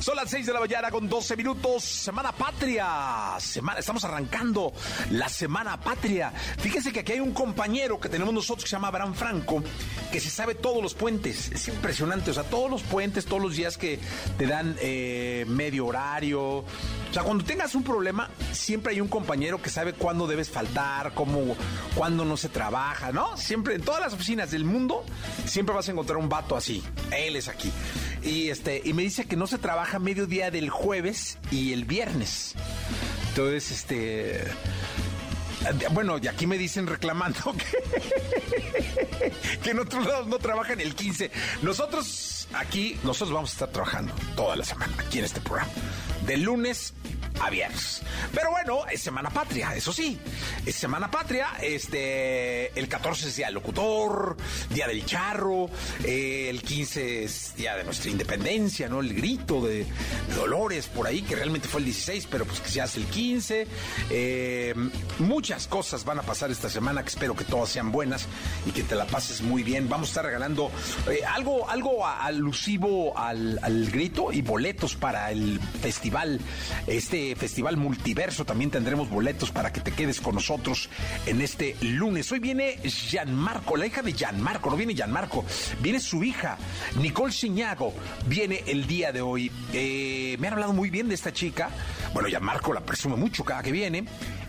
Son las 6 de la mañana con 12 minutos. Semana Patria. Semana, estamos arrancando la Semana Patria. Fíjense que aquí hay un compañero que tenemos nosotros que se llama Abraham Franco, que se sabe todos los puentes. Es impresionante. O sea, todos los puentes, todos los días que te dan eh, medio horario. O sea, cuando tengas un problema, siempre hay un compañero que sabe cuándo debes faltar, cómo, cuándo no se trabaja, ¿no? Siempre, en todas las oficinas del mundo, siempre vas a encontrar un vato así. Él es aquí. Y este, y me dice que no se trabaja mediodía del jueves y el viernes. Entonces, este. Bueno, y aquí me dicen reclamando que, que en otros lados no trabajan el 15. Nosotros aquí, nosotros vamos a estar trabajando toda la semana aquí en este programa. De lunes a viernes. Pero bueno, es Semana Patria, eso sí. Es Semana Patria. Este, el 14 es Día del Locutor, Día del Charro. eh, el 15 es Día de nuestra Independencia, ¿no? El grito de, Dolores por ahí, que realmente fue el 16, pero pues que se hace el 15. Eh, muchas cosas van a pasar esta semana que espero que todas sean buenas y que te la pases muy bien. Vamos a estar regalando eh, algo, algo alusivo al, al grito y boletos para el festival, este festival multiverso. También tendremos boletos para que te quedes con nosotros en este lunes. Hoy viene Gianmarco, la hija de Gianmarco, no viene Gianmarco, viene su hija, Nicole Ciñago, viene el día de hoy. Eh, me han hablado muy bien de esta chica. Bueno, Gianmarco la presume mucho cada que viene.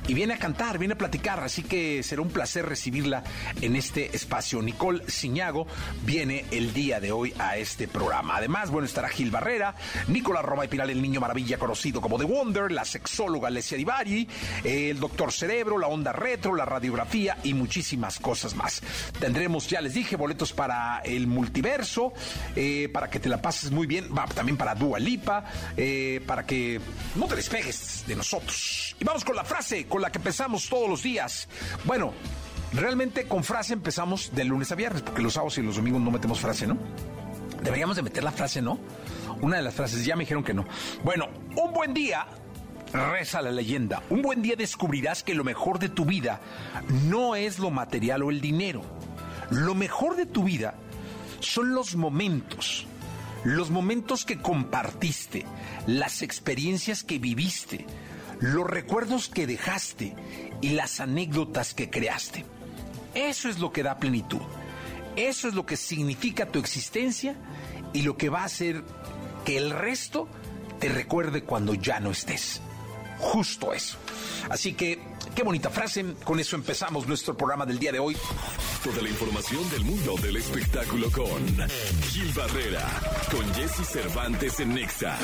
Y viene a cantar, viene a platicar, así que será un placer recibirla en este espacio. Nicole Ciñago viene el día de hoy a este programa. Además, bueno, estará Gil Barrera, Nicolás Roma y Piral, el niño maravilla conocido como The Wonder, la sexóloga Alessia Divari, el doctor Cerebro, la onda retro, la radiografía y muchísimas cosas más. Tendremos, ya les dije, boletos para el multiverso, eh, para que te la pases muy bien, va, también para Dua Lipa, eh, para que no te despegues de nosotros. Y vamos con la frase la que empezamos todos los días. Bueno, realmente con frase empezamos de lunes a viernes, porque los sábados y los domingos no metemos frase, ¿no? Deberíamos de meter la frase, ¿no? Una de las frases, ya me dijeron que no. Bueno, un buen día, reza la leyenda, un buen día descubrirás que lo mejor de tu vida no es lo material o el dinero. Lo mejor de tu vida son los momentos, los momentos que compartiste, las experiencias que viviste, los recuerdos que dejaste y las anécdotas que creaste. Eso es lo que da plenitud. Eso es lo que significa tu existencia y lo que va a hacer que el resto te recuerde cuando ya no estés. Justo eso. Así que, qué bonita frase. Con eso empezamos nuestro programa del día de hoy. Toda la información del mundo del espectáculo con Gil Barrera, con Jesse Cervantes en Nexa.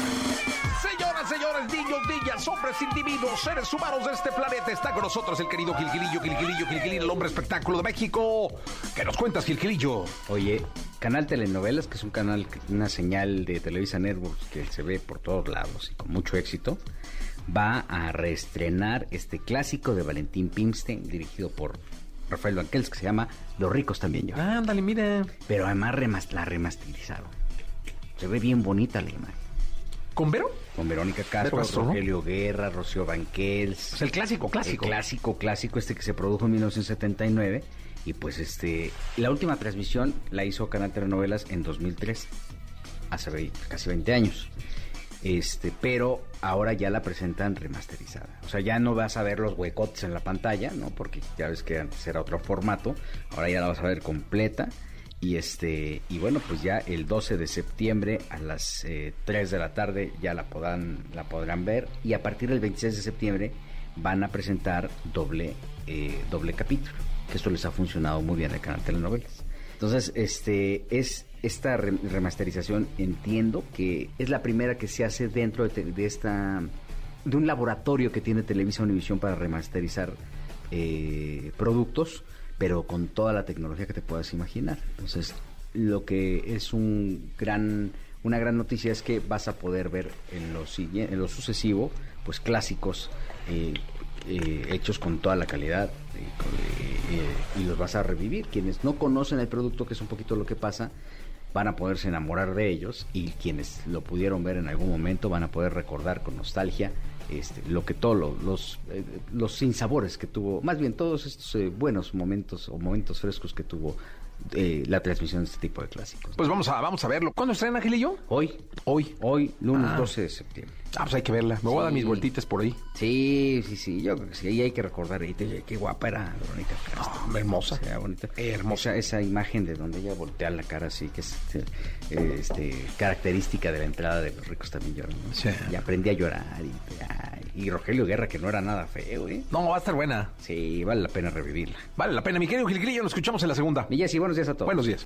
Señoras, señores, niños, niñas, hombres, individuos, seres humanos de este planeta, está con nosotros el querido Gilgilillo, Gilgilillo, Gilgilillo, el hombre espectáculo de México. ¿Qué nos cuentas, Gilgilillo? Oye, Canal Telenovelas, que es un canal, una señal de Televisa Networks que se ve por todos lados y con mucho éxito, va a reestrenar este clásico de Valentín Pimstein, dirigido por Rafael Banquels, que se llama Los ricos también yo. Ándale, mira. Pero además remas- la remasterizado. Se ve bien bonita la imagen. ¿Con Vero? Con Verónica Castro, Castro, ¿no? Rogelio Guerra, Rocío Banquels. Es el clásico, clásico. El clásico, clásico, este que se produjo en 1979. Y pues este, la última transmisión la hizo Canal Telenovelas en 2003, hace casi 20 años. Este, pero ahora ya la presentan remasterizada. O sea, ya no vas a ver los huecotes en la pantalla, ¿no? Porque ya ves que antes era otro formato. Ahora ya la vas a ver completa. Y este, y bueno, pues ya el 12 de septiembre a las eh, 3 de la tarde ya la podrán, la podrán ver. Y a partir del 26 de septiembre van a presentar doble, eh, doble capítulo. que esto les ha funcionado muy bien al canal Telenovelas. Entonces, este es esta remasterización entiendo que es la primera que se hace dentro de, esta de un laboratorio que tiene Televisa Univisión para remasterizar eh, productos, pero con toda la tecnología que te puedas imaginar. Entonces, lo que es un gran una gran noticia es que vas a poder ver en lo, en lo sucesivo, pues clásicos eh, eh, hechos con toda la calidad y los vas a revivir. Quienes no conocen el producto, que es un poquito lo que pasa, van a poderse enamorar de ellos y quienes lo pudieron ver en algún momento van a poder recordar con nostalgia este, lo que todos los, eh, los sinsabores que tuvo, más bien todos estos eh, buenos momentos o momentos frescos que tuvo eh, la transmisión de este tipo de clásicos. Pues vamos a, vamos a verlo. ¿Cuándo estrena Ángel y yo? Hoy. Hoy. Hoy, lunes 12 ah. de septiembre. Ah, pues hay que verla. Me voy a dar mis vueltitas por ahí. Sí, sí, sí. Yo creo que sí. Ahí hay que recordar. qué guapa era Verónica Castro. hermosa. bonita. Hermosa. Esa, imagen de donde ella voltea la cara así, que es este, este característica de la entrada de los ricos también lloran. Sí. Y aprendí a llorar. Y, y, Rogelio Guerra, que no era nada feo, ¿eh? No, va a estar buena. Sí, vale la pena revivirla. Vale la pena. Mi querido Gilgrillo, nos escuchamos en la segunda. Y sí, buenos días a todos. Buenos días.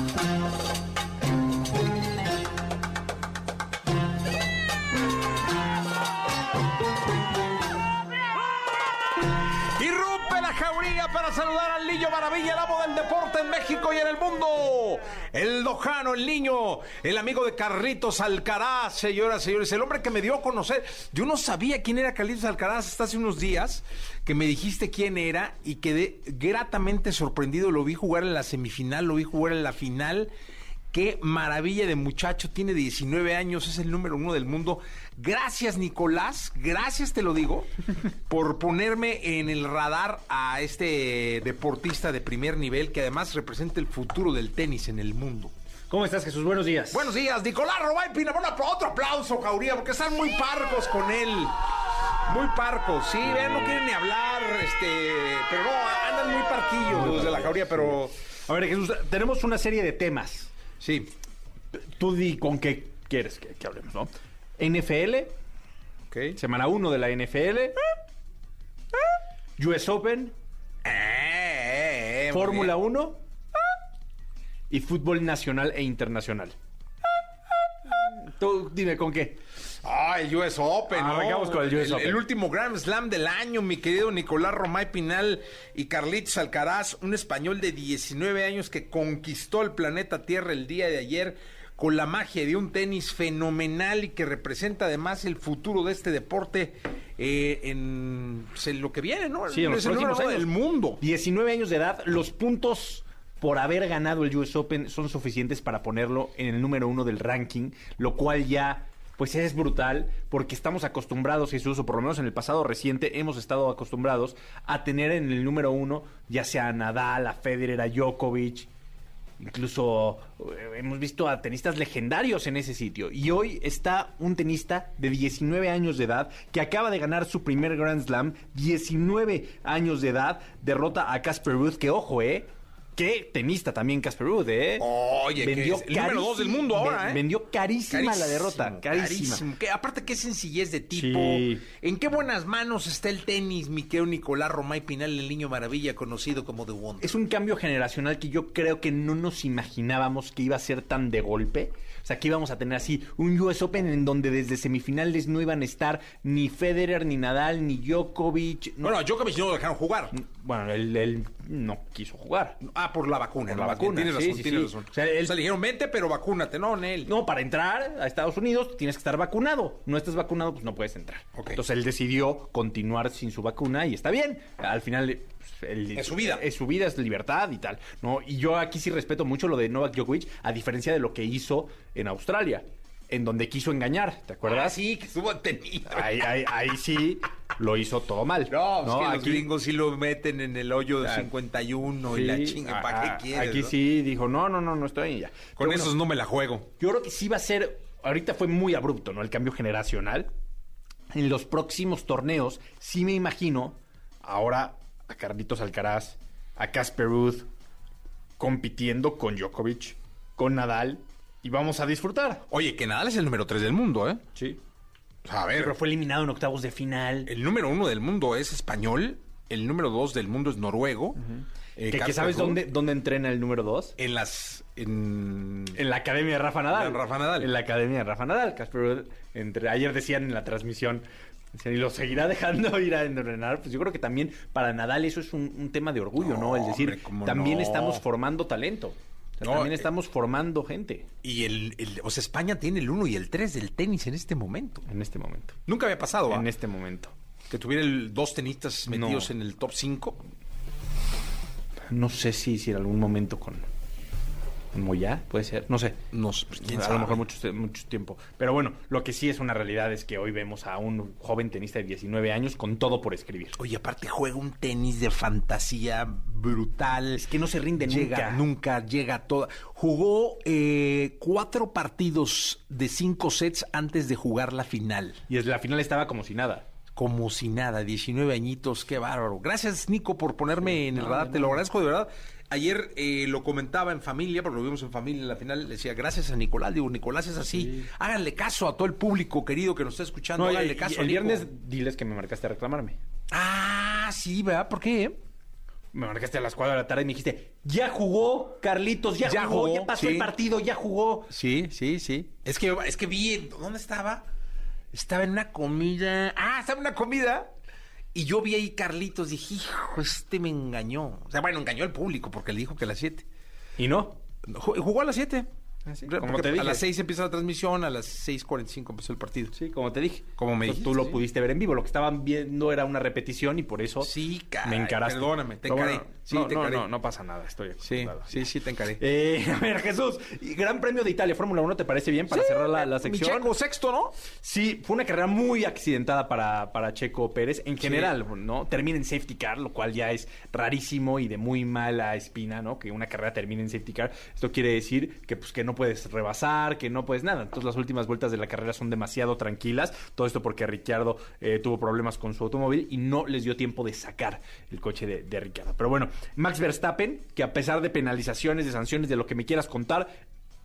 Saludar al niño maravilla, el amo del deporte en México y en el mundo. El dojano, el niño, el amigo de Carlitos Alcaraz, señoras señores. El hombre que me dio a conocer. Yo no sabía quién era Carlitos Alcaraz hasta hace unos días que me dijiste quién era y quedé gratamente sorprendido. Lo vi jugar en la semifinal, lo vi jugar en la final. Qué maravilla de muchacho, tiene 19 años, es el número uno del mundo. Gracias, Nicolás, gracias te lo digo, por ponerme en el radar a este deportista de primer nivel que además representa el futuro del tenis en el mundo. ¿Cómo estás, Jesús? Buenos días. Buenos días, Nicolás Robay Pina. otro aplauso, Jauría, porque están muy parcos con él. Muy parcos, sí, vean, no quieren ni hablar, este, pero no, andan muy parquillos los de la Jauría, pero... A ver, Jesús, tenemos una serie de temas. Sí. Tú di con qué quieres que, hablemos, ¿no? NFL. Okay. Semana 1 de la NFL. US Open. Eh, eh, Fórmula 1. Y fútbol nacional e internacional. Tú dime con qué. Ah, el US Open. Ah, con el US Open. El último Grand Slam del año, mi querido Nicolás Romay Pinal y Carlitos Alcaraz, un español de 19 años que conquistó el planeta Tierra el día de ayer con la magia de un tenis fenomenal y que representa además el futuro de este deporte eh, en, pues, lo que viene, ¿no? Sí, en los próximos años. del mundo. 19 años de edad, los puntos por haber ganado el US Open son suficientes para ponerlo en el número uno del ranking, lo cual ya pues es brutal porque estamos acostumbrados, Jesús, o por lo menos en el pasado reciente hemos estado acostumbrados a tener en el número uno ya sea a Nadal, a Federer, a Djokovic, incluso eh, hemos visto a tenistas legendarios en ese sitio. Y hoy está un tenista de 19 años de edad que acaba de ganar su primer Grand Slam, 19 años de edad, derrota a Casper Ruth, que ojo, eh Qué tenista también Casper Ruud, ¿eh? Oye, vendió que es el número dos del mundo ahora, ¿eh? Vendió carísima, la derrota, carísima. Que, aparte, qué sencillez de tipo. ¿En qué buenas manos está el tenis, mi querido Nicolás Romay Pinal, el niño maravilla conocido como The Wonder? Es un cambio generacional que yo creo que no nos imaginábamos que iba a ser tan de golpe. O sea, que íbamos a tener así un US Open en donde desde semifinales no iban a estar ni Federer, ni Nadal, ni Djokovic. Bueno, a Djokovic no lo dejaron jugar. Bueno, él, no quiso jugar. Ah, por la vacuna. Por la vacuna. Tienes razón, tienes razón. O sea, él... le dijeron, vente, pero vacúnate. No, Nel. No, para entrar a Estados Unidos tienes que estar vacunado. No estás vacunado, pues no puedes entrar. Entonces él decidió continuar sin su vacuna y está bien. Al final es su vida. Es su vida, es libertad y tal. ¿no? Y yo aquí sí respeto mucho lo de Novak Djokovic, a diferencia de lo que hizo en Australia, en donde quiso engañar, ¿te acuerdas? Ah, sí, que estuvo tenido. Ahí, ahí, sí lo hizo todo mal. No, ¿no? Es que los gringos sí lo meten en el hoyo de 51 y la chinga, ¿para qué ah, quieres? Aquí sí dijo, no, no, no, no estoy ya. Con esos no me la juego. Yo creo que sí va a ser, ahorita fue muy abrupto, ¿no? El cambio generacional. En los próximos torneos, sí me imagino, ahora a Carlitos Alcaraz, a Casper Ruth, compitiendo con Djokovic, con Nadal, y vamos a disfrutar. Oye, que Nadal es el número 3 del mundo, ¿eh? Sí. O sea, a ver, Pero fue eliminado en octavos de final. el número uno del mundo es español, el número dos del mundo es noruego. eh, que, sabes dónde, dónde entrena el número 2? En las... En... En la academia de Rafa Nadal. En Rafa Nadal. En la academia de Rafa Nadal. Casper entre, ayer decían en la transmisión, decían, y lo seguirá dejando ir a entrenar. Pues yo creo que también para Nadal eso es un, un tema de orgullo, ¿no? No, Es decir, hombre, ¿cómo también no? estamos formando talento. O sea, No, también eh, estamos formando gente Y el, el- O sea, España tiene el 1 y el 3 del tenis en este momento. en este momento. Nunca había pasado, ¿va? En este momento. Que tuviera el- dos tenistas metidos No. en el top 5. No sé si, si en algún momento con Moyá, puede ser, no sé. No sé, pues, quién a lo mejor mucho, mucho tiempo. Pero bueno, lo que sí es una realidad es que hoy vemos a un joven tenista de 19 años con todo por escribir. Oye, aparte juega un tenis de fantasía brutal. Es que no se rinde llega, nunca. nunca llega a toda. Jugó eh, cuatro partidos de cinco sets antes de jugar la final. Y la final estaba como si nada. Como si nada, 19 añitos, qué bárbaro. Gracias, Nico, por ponerme en el radar, te lo agradezco de verdad. Ayer eh, lo comentaba en familia, porque lo vimos en familia en la final, le decía, gracias a Nicolás, digo, Nicolás es así, háganle caso a todo el público querido que nos está escuchando, No, háganle y caso el Nico. viernes diles que me marcaste a reclamarme. Ah, sí, ¿verdad? ¿Por qué? Me marcaste a las 4 de la tarde y me dijiste, ya jugó, Carlitos, ya, Ya jugó, jugó, ya pasó sí. el partido, ya jugó. Sí, sí, sí. Es que, es que vi, ¿dónde estaba? Estaba en una comida. Ah, estaba en una comida. Y yo vi ahí Carlitos, dije, hijo, este me engañó. O sea, bueno, engañó al público porque le dijo que a las 7. Y no. Jugó a las 7. Sí, Porque como te dije. A las 6 empieza la transmisión, a las 6.45 empezó el partido. Sí, como te dije. Como me Entonces, tú dijiste, lo sí. pudiste ver en vivo. Lo que estaban viendo era una repetición y por eso Sí, caray, me encaraste. perdóname, te encaré. Sí, no, te no, encaré. no, no pasa nada, estoy Sí, acostumbrado. sí, sí, te encaré. Eh, a ver, Jesús, Gran Premio de Italia, Fórmula 1, ¿te parece bien para cerrar la, la Mi sección? Checo sexto, ¿no? Sí, fue una carrera muy accidentada para, para Checo Pérez. En general, ¿no? Termina en safety car, lo cual ya es rarísimo y de muy mala espina, ¿no? Que una carrera termine en safety car. Esto quiere decir que, pues, que no puedes rebasar, que no puedes nada. Entonces, las últimas vueltas de la carrera son demasiado tranquilas. Todo esto porque Ricciardo eh, tuvo problemas con su automóvil y no les dio tiempo de sacar el coche de, de Ricciardo. Pero bueno, Max Verstappen, que a pesar de penalizaciones, de sanciones, de lo que me quieras contar,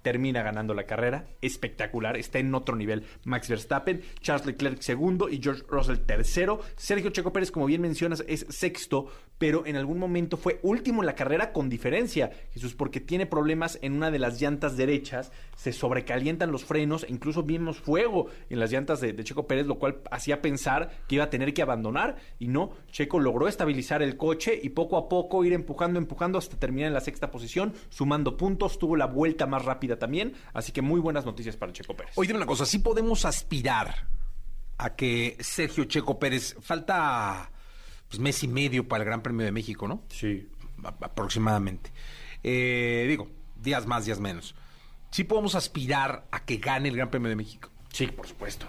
termina ganando la carrera. Espectacular, está en otro nivel. Max Verstappen, Charles Leclerc segundo y George Russell tercero. Sergio Checo Pérez, como bien mencionas, es sexto, pero en algún momento fue último en la carrera con diferencia, Jesús, porque tiene problemas en una de las llantas derechas, se sobrecalientan los frenos, e incluso vimos fuego en las llantas de, de Checo Pérez, lo cual hacía pensar que iba a tener que abandonar y no, Checo logró estabilizar el coche y poco a poco ir empujando, empujando hasta terminar en la sexta posición, sumando puntos, tuvo la vuelta más rápida también, así que muy buenas noticias para Checo Pérez. Oye, dime una cosa, sí podemos aspirar a que Sergio Checo Pérez, falta pues mes y medio para el Gran Premio de México, ¿no? Sí. A- aproximadamente. Eh, digo, días más, días menos. Sí podemos aspirar a que gane el Gran Premio de México. Sí, por supuesto.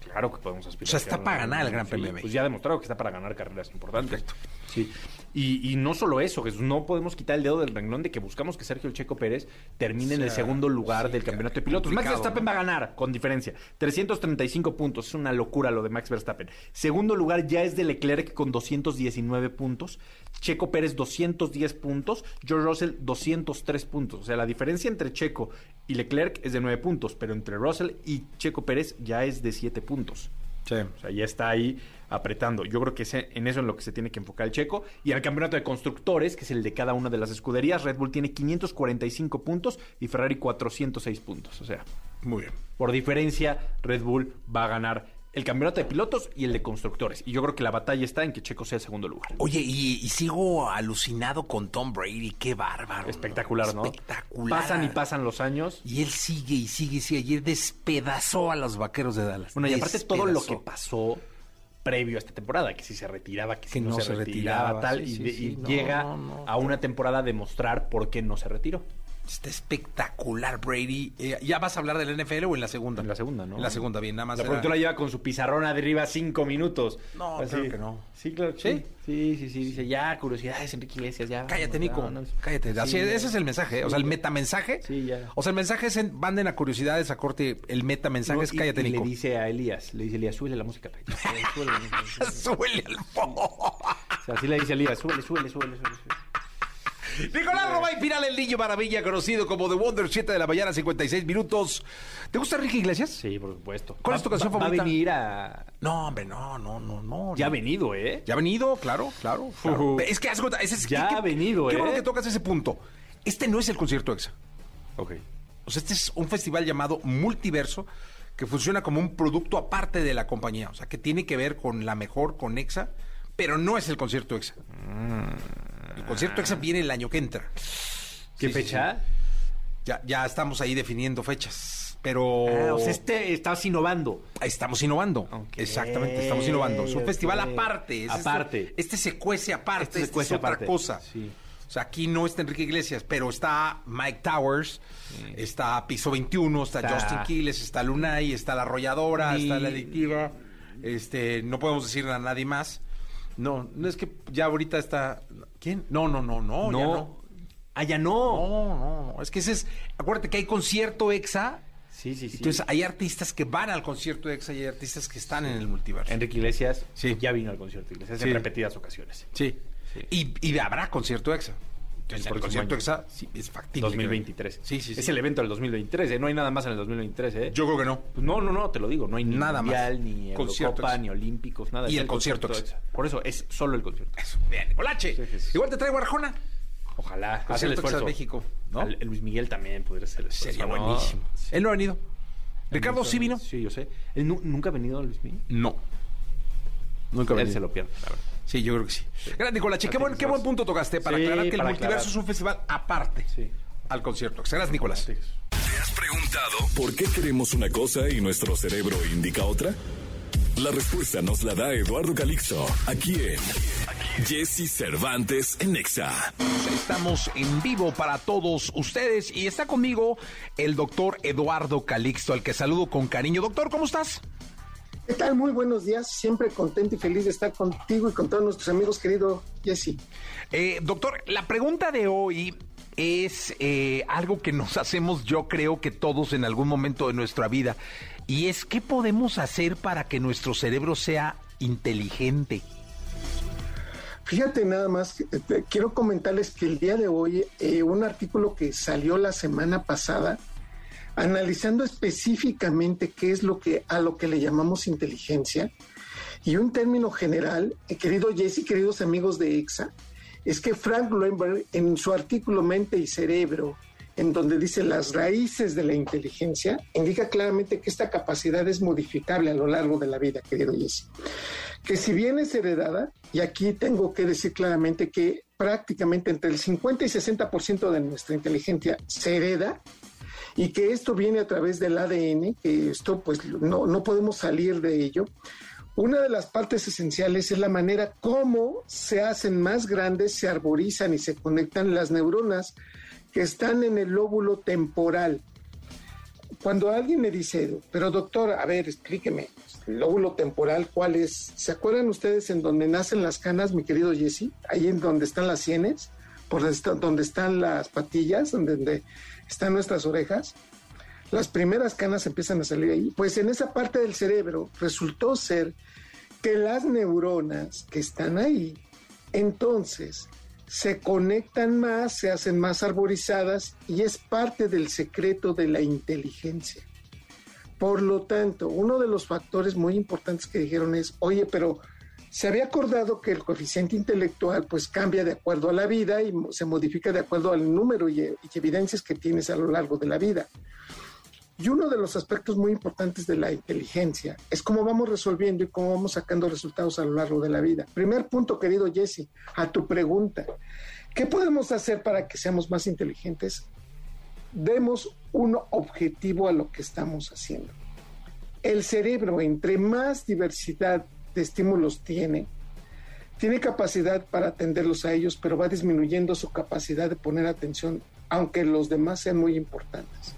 Claro que podemos aspirar. O sea, está para ganar el Gran Premio de Pues México. ya ha demostrado que está para ganar carreras importantes. Perfecto. Sí. Y, y no solo eso, Jesús, no podemos quitar el dedo del renglón de que buscamos que Sergio El Checo Pérez termine en el segundo lugar sí, del campeonato de pilotos. Max Verstappen ¿no? va a ganar, con diferencia. 335 puntos, es una locura lo de Max Verstappen. Segundo lugar ya es de Leclerc con 219 puntos. Checo Pérez 210 puntos, George Russell 203 puntos. O sea, la diferencia entre Checo y Leclerc es de 9 puntos, pero entre Russell y Checo Pérez ya es de 7 puntos. Sí. O sea, ya está ahí apretando. Yo creo que es en eso en lo que se tiene que enfocar el checo. Y al campeonato de constructores, que es el de cada una de las escuderías, Red Bull tiene 545 puntos y Ferrari 406 puntos. O sea, Muy bien. por diferencia, Red Bull va a ganar el campeonato de pilotos y el de constructores. Y yo creo que la batalla está en que Checo sea el segundo lugar. Oye, y, y sigo alucinado con Tom Brady, qué bárbaro. Espectacular, ¿no? Espectacular. Pasan y pasan los años. Y él sigue y sigue y sigue. Ayer despedazó a los vaqueros de Dallas. Bueno, y aparte todo lo que pasó previo a esta temporada, que si se retiraba, que si no, no se, se retiraba, retiraba, tal, sí, y, sí, de- sí, y no, llega no, a una temporada a demostrar por qué no se retiró. Está espectacular, Brady. Eh, ¿Ya vas a hablar del NFL o en la segunda? En la segunda, ¿no? En la segunda, bien, nada más. La era- productora lleva con su pizarrón arriba cinco minutos. No, Así. claro que no. Sí, claro que ¿Sí? sí. Sí. Dice, ya, curiosidades, Enrique Iglesias, ya. Cállate, Nico. Cállate. Sí, Así, ya. ese es el mensaje. ¿eh? O sea, el metamensaje. Sí, ya. O sea, el mensaje es en, manden a curiosidades a corte. El metamensaje No, es y- cállate, y Nico. le dice a Elías, le dice Elías, súbele la música. Súbele la música. Súbele al fondo. O sea, así le dice Elías, súbele, súbele, súbele, súbele. súbele. Nicolás Roma y Piral, el niño maravilla, conocido como The Wonder, 7 de la mañana, 56 minutos. ¿Te gusta Enrique Iglesias? Sí, por supuesto. ¿Cuál es tu canción Va- favorita? Va a venir a... No, hombre, no, no, no, no. Ya ha venido, ¿eh? Ya ha venido, claro, claro. claro. Ujú. Es que ese es Ya qué- ha venido, Qué ¿eh? bueno que tocas ese punto. Este no es el concierto EXA. Ok. O sea, este es un festival llamado Multiverso que funciona como un producto aparte de la compañía. O sea, que tiene que ver con la mejor, con EXA, pero no es el concierto EXA. El concierto EXA viene el año que entra. ¿Qué Sí, sí, fecha? Ya, ya estamos ahí definiendo fechas. Pero Ah, o sea, este estás innovando. estamos innovando. Exactamente, estamos innovando. Es un festival aparte. Es Aparte. Este, este se cuece aparte. Este se este cuece es otra cosa. Sí. O sea, aquí no está Enrique Iglesias, pero está Mike Towers, está Piso 21, está, Está- Justin Quiles, está Lunay, está La Arrolladora, Ni- está La Adictiva. Este, no podemos decir a nadie más. No, no es que ya ahorita está. ¿Quién? No, no, no, no. ya no. Ah, ya no. No, no, no. Es que ese es. Acuérdate que hay concierto EXA. Sí, sí, sí. Entonces hay artistas que van al concierto EXA y hay artistas que están en el multiverso. Enrique Iglesias Sí. ya vino al concierto Iglesias en repetidas ocasiones. Sí. Sí. Y, y habrá concierto EXA. Entonces, el concierto. EXA sí, es factible. 2023. Sí, sí, sí. Es el evento del 2023, ¿eh? No hay nada más en el 2023, ¿eh? Yo creo que no. Pues no, no, no, te lo digo. No hay ni Nada más. mundial, ni Concierto Eurocopa, ni Olímpicos, nada. Y el concierto ex- ex. Por eso es solo el concierto. Eso. Bien, Nicolache. Sí, sí, sí. Igual te traigo Arjona. Ojalá. Haz el Concierto esfuerzo. Exa México, ¿no? Al- el Luis Miguel también podría ser el esfuerzo, Sería ¿no? buenísimo. Él no ha venido. Ricardo sí vino. Sí, yo sé. ¿Él nu- nunca ha venido Luis Miguel? No. Nunca Él se lo pierde, la verdad. Sí, yo creo que sí. Gran Nicolache, qué buen, qué buen punto tocaste para Sí, aclarar que el multiverso aclarar. es un festival aparte Sí. al concierto. Gracias, Nicolás. ¿Te has preguntado por qué queremos una cosa y nuestro cerebro indica otra? La respuesta nos la da Eduardo Calixto, aquí en Jesse Cervantes en Nexa. Estamos en vivo para todos ustedes y está conmigo el doctor Eduardo Calixto, al que saludo con cariño. Doctor, ¿cómo estás? ¿Qué tal? Muy buenos días. Siempre contento y feliz de estar contigo y con todos nuestros amigos, querido Jesse. Eh, doctor, la pregunta de hoy es eh, algo que nos hacemos yo creo que todos en algún momento de nuestra vida y es qué podemos hacer para que nuestro cerebro sea inteligente. Fíjate nada más, eh, quiero comentarles que el día de hoy eh, un artículo que salió la semana pasada analizando específicamente qué es lo que a lo que le llamamos inteligencia y un término general, eh, querido Jesse, queridos amigos de EXA, es que Frank Loenberg en su artículo Mente y Cerebro, en donde dice las raíces de la inteligencia, indica claramente que esta capacidad es modificable a lo largo de la vida, querido Jesse. Que si bien es heredada, y aquí tengo que decir claramente que prácticamente entre el 50 y 60% de nuestra inteligencia se hereda, y que esto viene a través del ADN, que esto pues no, no podemos salir de ello. Una de las partes esenciales es la manera como se hacen más grandes, se arborizan y se conectan las neuronas que están en el lóbulo temporal. Cuando alguien me dice, pero doctor, a ver, explíqueme, el lóbulo temporal, ¿cuál es? ¿Se acuerdan ustedes en donde nacen las canas, mi querido Jesse? Ahí en donde están las sienes, por donde están las patillas, donde, donde están nuestras orejas. Las primeras canas empiezan a salir ahí. Pues en esa parte del cerebro resultó ser que las neuronas que están ahí, entonces se conectan más, se hacen más arborizadas y es parte del secreto de la inteligencia. Por lo tanto, uno de los factores muy importantes que dijeron es, oye, pero se había acordado que el coeficiente intelectual pues cambia de acuerdo a la vida y se modifica de acuerdo al número y, y evidencias que tienes a lo largo de la vida. Y uno de los aspectos muy importantes de la inteligencia es cómo vamos resolviendo y cómo vamos sacando resultados a lo largo de la vida. Primer punto, querido Jesse, a tu pregunta. ¿Qué podemos hacer para que seamos más inteligentes? Demos un objetivo a lo que estamos haciendo. El cerebro, entre más diversidad estímulos tiene, tiene capacidad para atenderlos a ellos, pero va disminuyendo su capacidad de poner atención, aunque los demás sean muy importantes.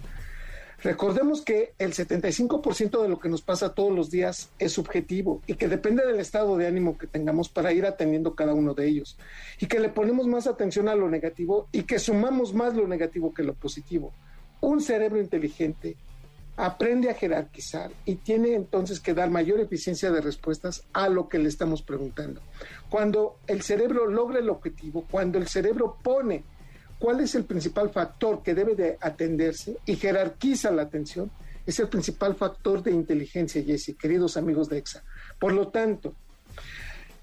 Recordemos que el 75% de lo que nos pasa todos los días es subjetivo y que depende del estado de ánimo que tengamos para ir atendiendo cada uno de ellos y que le ponemos más atención a lo negativo y que sumamos más lo negativo que lo positivo. Un cerebro inteligente aprende a jerarquizar y tiene entonces que dar mayor eficiencia de respuestas a lo que le estamos preguntando. Cuando el cerebro logra el objetivo, cuando el cerebro pone cuál es el principal factor que debe de atenderse y jerarquiza la atención, es el principal factor de inteligencia, Jesse, queridos amigos de EXA. Por lo tanto,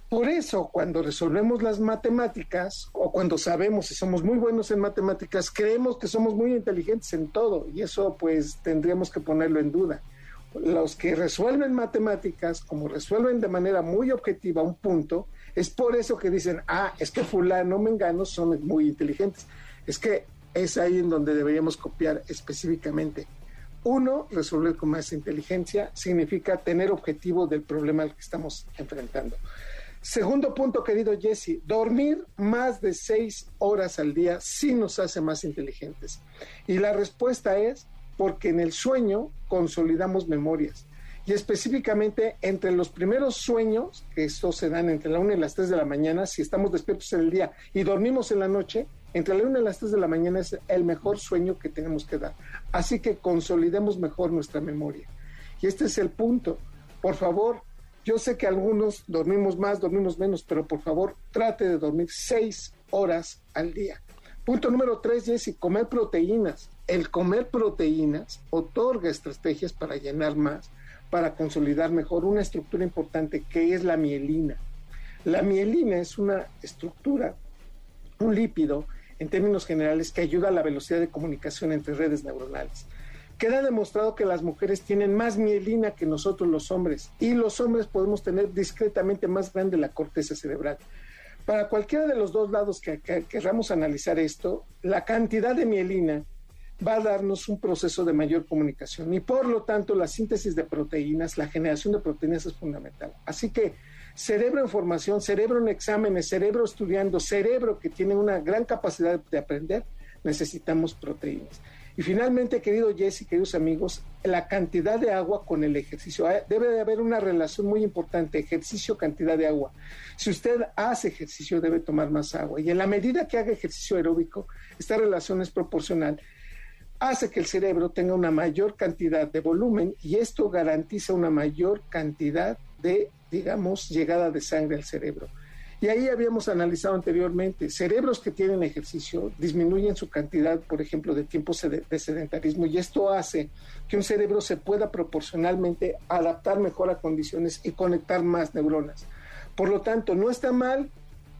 por eso cuando resolvemos las matemáticas o cuando sabemos si somos muy buenos en matemáticas, creemos que somos muy inteligentes en todo y eso pues tendríamos que ponerlo en duda. Los que resuelven matemáticas, como resuelven de manera muy objetiva un punto, es por eso que dicen, ah, es que fulano, mengano son muy inteligentes. Es que es ahí en donde deberíamos copiar específicamente. Uno, resolver con más inteligencia significa tener objetivo del problema al que estamos enfrentando. Segundo punto, querido Jesse, dormir más de seis horas al día sí nos hace más inteligentes. Y la respuesta es porque en el sueño consolidamos memorias. Y específicamente entre los primeros sueños, que estos se dan entre la 1 y las 3 de la mañana, si estamos despiertos en el día y dormimos en la noche, entre la 1 y las 3 de la mañana es el mejor sueño que tenemos que dar. Así que consolidemos mejor nuestra memoria. Y este es el punto. Por favor, yo sé que algunos dormimos más, dormimos menos, pero por favor trate de dormir 6 horas al día. Punto número 3, Jesse, comer proteínas. El comer proteínas otorga estrategias para llenar más, para consolidar mejor una estructura importante que es la mielina. La mielina es una estructura, un lípido en términos generales, que ayuda a la velocidad de comunicación entre redes neuronales. Queda demostrado que las mujeres tienen más mielina que nosotros los hombres y los hombres podemos tener discretamente más grande la corteza cerebral. Para cualquiera de los dos lados que, que queramos analizar esto, la cantidad de mielina va a darnos un proceso de mayor comunicación y por lo tanto la síntesis de proteínas, la generación de proteínas es fundamental. Así que cerebro en formación, cerebro en exámenes, cerebro estudiando, cerebro que tiene una gran capacidad de aprender, necesitamos proteínas. Y finalmente, querido Jesse, queridos amigos, la cantidad de agua con el ejercicio. Ah, debe de haber una relación muy importante, ejercicio, cantidad de agua. Si usted hace ejercicio, debe tomar más agua. Y en la medida que haga ejercicio aeróbico, esta relación es proporcional. Hace que el cerebro tenga una mayor cantidad de volumen y esto garantiza una mayor cantidad de digamos, llegada de sangre al cerebro. Y ahí habíamos analizado anteriormente, cerebros que tienen ejercicio disminuyen su cantidad, por ejemplo, de tiempo de sedentarismo y esto hace que un cerebro se pueda proporcionalmente adaptar mejor a condiciones y conectar más neuronas. Por lo tanto, no está mal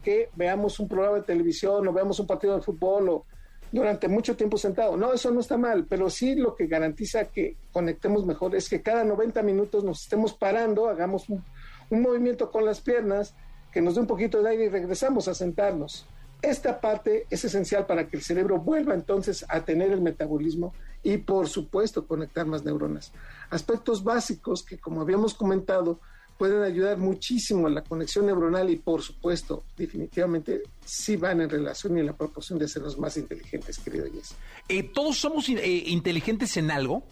que veamos un programa de televisión o veamos un partido de fútbol o durante mucho tiempo sentado. No, eso no está mal, pero sí lo que garantiza que conectemos mejor es que cada 90 minutos nos estemos parando, hagamos un un movimiento con las piernas que nos dé un poquito de aire y regresamos a sentarnos. Esta parte es esencial para que el cerebro vuelva entonces a tener el metabolismo y por supuesto conectar más neuronas. Aspectos básicos que como habíamos comentado pueden ayudar muchísimo a la conexión neuronal y por supuesto definitivamente sí van en relación y en la proporción de sernos más inteligentes, querido Jess. Eh, ¿Todos somos eh, inteligentes en algo?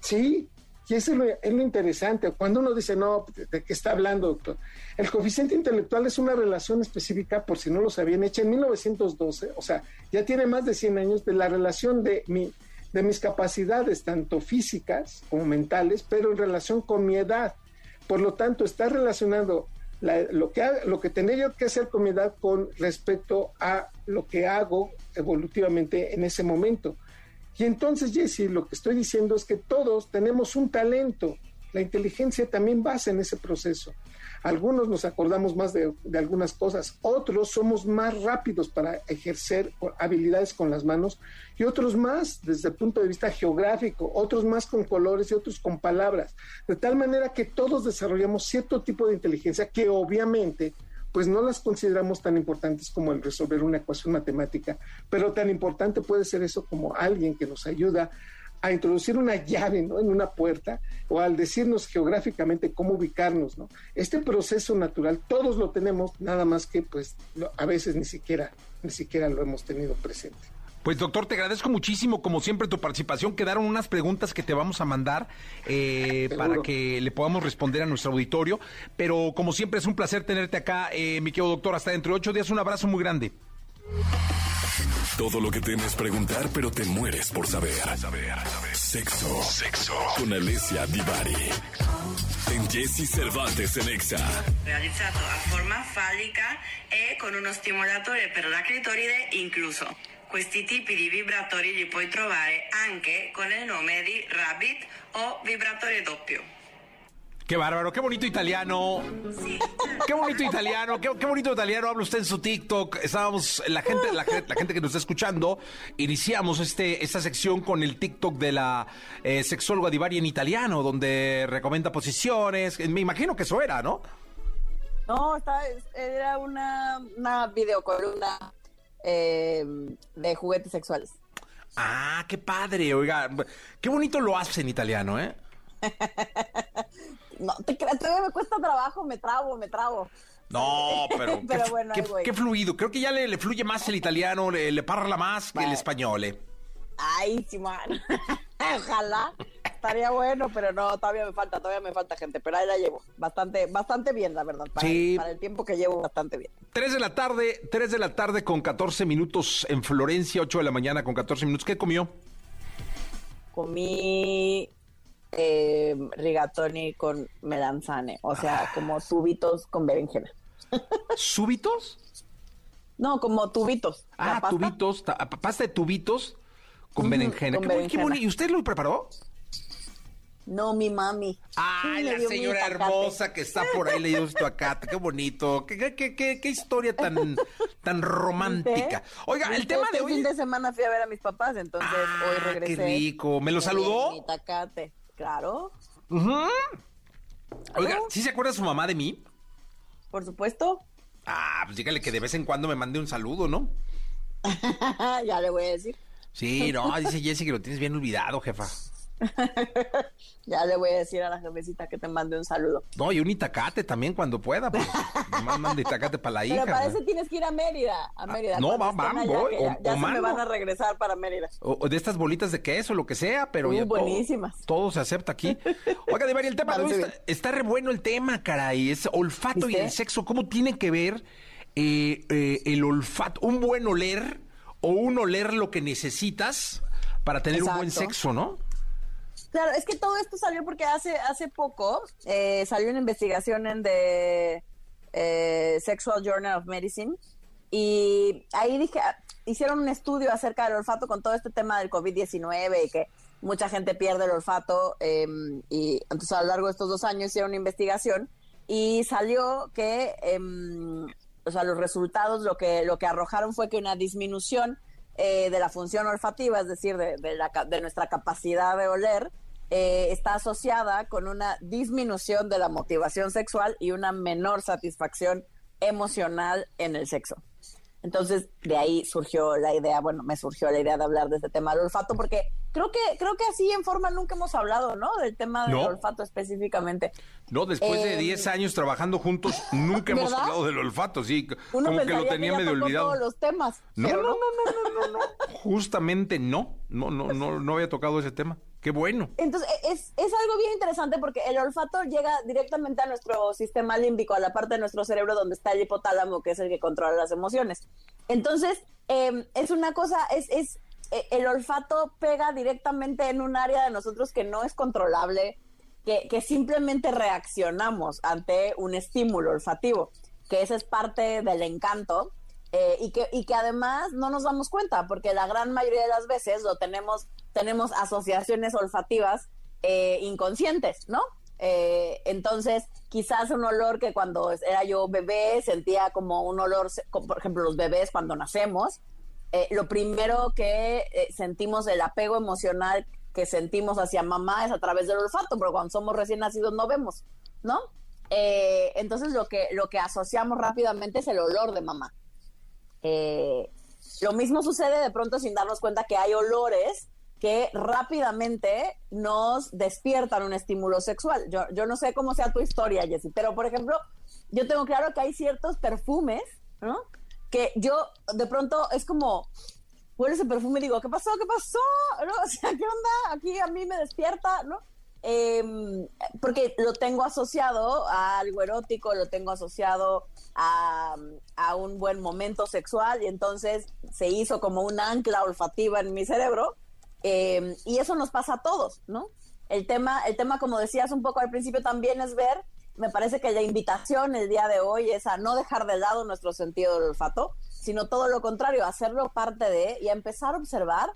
Sí, y eso es lo, interesante. Cuando uno dice, no, ¿de qué está hablando, doctor? El coeficiente intelectual es una relación específica, por si no lo sabían, hecha en 1912, o sea, ya tiene más de 100 años, de la relación de, mi, de mis capacidades, tanto físicas como mentales, pero en relación con mi edad. Por lo tanto, está relacionando lo, que, lo que tendría yo que hacer con mi edad con respecto a lo que hago evolutivamente en ese momento. Y entonces, Jesse, lo que estoy diciendo es que todos tenemos un talento. La inteligencia también basa en ese proceso. Algunos nos acordamos más de, algunas cosas, otros somos más rápidos para ejercer habilidades con las manos y otros más desde el punto de vista geográfico, otros más con colores y otros con palabras. De tal manera que todos desarrollamos cierto tipo de inteligencia que obviamente pues no las consideramos tan importantes como el resolver una ecuación matemática, pero tan importante puede ser eso como alguien que nos ayuda a introducir una llave en una puerta o al decirnos geográficamente cómo ubicarnos. ¿no? Este proceso natural todos lo tenemos, nada más que pues a veces ni siquiera, ni siquiera lo hemos tenido presente. Pues doctor, te agradezco muchísimo, como siempre, tu participación. Quedaron unas preguntas que te vamos a mandar eh, para que le podamos responder a nuestro auditorio. Pero como siempre es un placer tenerte acá, eh, mi querido doctor. Hasta dentro de ocho días, un abrazo muy grande. Todo lo que temes preguntar, pero te mueres por saber. Sexo. Sexo. Con Alessia Divari. En Jesse Cervantes en Exa. Realizado a forma fálica e con uno stimolatore per la clitoride incluso. Questi tipi di vibratori li puoi trovare anche con il nome di Rabbit o vibratore doppio. Qué bárbaro, qué bonito italiano. Qué bonito italiano, qué, qué bonito italiano habla usted en su TikTok. Estábamos, la gente, la, gente- la gente que nos está escuchando, iniciamos este, esta sección con el TikTok de la eh, sexóloga Divari en italiano, donde recomienda posiciones. Me imagino que eso era, ¿no? No, estaba- era una, una videocolumna eh, de juguetes sexuales. Ah, qué padre, oiga, qué bonito lo hace en italiano, ¿eh? No, te creas, todavía me cuesta trabajo, me trabo, me trabo. No, pero, Pero qué, bueno, qué- qué fluido. Creo que ya le, le fluye más el italiano, le, le parla más que el español. ¿eh? Ay, sí, man. Ojalá. Estaría bueno, pero no, todavía me falta, todavía me falta gente, pero ahí la llevo. Bastante, bastante bien, la verdad. Para, Sí. para el tiempo que llevo, bastante bien. 3 de la tarde, 3 de la tarde con 14 minutos en Florencia, 8 de la mañana con 14 minutos. ¿Qué comió? Comí eh, rigatoni con melanzane, o sea, como tubitos con berenjena. ¿Súbitos? No, como tubitos. Ah, tubitos, ta- pasta de tubitos con berenjena. con Qué, boni- qué berenjena. ¿Y usted lo preparó? No, mi mami. Ay, Sí, me la mi señora hermosa que está por ahí le dio esto acá. Qué bonito. Qué, qué, qué, qué- qué historia tan, tan romántica. Oiga, el tema de Este hoy. fin de semana fui a ver a mis papás, entonces Ah, hoy regresé. qué rico. ¿Me lo Mi saludó? itacate. Claro, Oiga, ¿sí se acuerda su mamá de mí? por supuesto. Ah, pues dígale que de vez en cuando me mande un saludo, ¿no? ya le voy a decir. Sí, no, dice Jessy que lo tienes bien olvidado, jefa. Ya le voy a decir a la jefecita que te mande un saludo. No, y un itacate también cuando pueda, pues. Nomás manda itacate para la hija. Pero para ¿no? eso tienes que ir a Mérida. A Mérida. Ah, no, cuando va- van, allá, voy, o- ya, o se me van a regresar para Mérida. O, o de estas bolitas de queso, lo que sea, pero Uh, ya buenísimas. Todo, se acepta aquí. Oiga, Divari, el tema de hoy está, está re bueno el tema, caray. Es olfato y el sexo. ¿Cómo tiene que ver eh, eh, el olfato? Un buen oler o un oler lo que necesitas para tener un buen sexo, ¿no? Claro, es que todo esto salió porque hace, hace poco eh, salió una investigación en The eh, Sexual Journal of Medicine y ahí dije, ah, hicieron un estudio acerca del olfato con todo este tema del COVID-19 y que mucha gente pierde el olfato eh, y entonces a lo largo de estos dos años hicieron una investigación y salió que, em, o sea, los resultados lo que, lo que arrojaron fue que una disminución eh, de la función olfativa, es decir, de, de la de nuestra capacidad de oler, eh, está asociada con una disminución de la motivación sexual y una menor satisfacción emocional en el sexo. Entonces, de ahí surgió la idea, bueno, me surgió la idea de hablar de este tema del olfato, porque creo que, creo que así en forma nunca hemos hablado, ¿no? Del tema del No. olfato específicamente. No, después de Eh, 10 años trabajando juntos, nunca hemos hablado del olfato, sí. Uno como que lo tenía medio olvidado. todos los temas. No, no, no, no, no, no, no. Justamente no. No, no, no, no había tocado ese tema. Qué bueno. Entonces, e- es, algo bien interesante porque el olfato llega directamente a nuestro sistema límbico, a la parte de nuestro cerebro donde está el hipotálamo, que es el que controla las emociones. Entonces, eh, es una cosa, es, es eh, el olfato pega directamente en un área de nosotros que no es controlable, que, que simplemente reaccionamos ante un estímulo olfativo, que esa es parte del encanto. Eh, y, que, y que además no nos damos cuenta, porque la gran mayoría de las veces lo tenemos, tenemos asociaciones olfativas eh, inconscientes, ¿no? Eh, entonces, quizás un olor que cuando era yo bebé sentía como un olor, como, por ejemplo, los bebés cuando nacemos, eh, lo primero que eh, sentimos, el apego emocional que sentimos hacia mamá es a través del olfato, pero cuando somos recién nacidos no vemos, ¿no? Eh, entonces lo que, lo que asociamos rápidamente es el olor de mamá. Eh, lo mismo sucede de pronto sin darnos cuenta que hay olores que rápidamente nos despiertan un estímulo sexual. Yo, no sé cómo sea tu historia, Jessy, pero por ejemplo, yo tengo claro que hay ciertos perfumes, ¿no? Que yo de pronto es como, huele ese perfume y digo, ¿qué pasó? ¿Qué pasó? ¿No? ¿qué onda? Aquí a mí me despierta, ¿no? Em, porque lo tengo asociado a algo erótico, lo tengo asociado a, a un buen momento sexual y entonces se hizo como un ancla olfativa en mi cerebro em, y eso nos pasa a todos, ¿no? El tema, el tema, como decías un poco al principio, también es ver me parece que la invitación el día de hoy es a no dejar de lado nuestro sentido del olfato, sino todo lo contrario, hacerlo parte de y a empezar a observar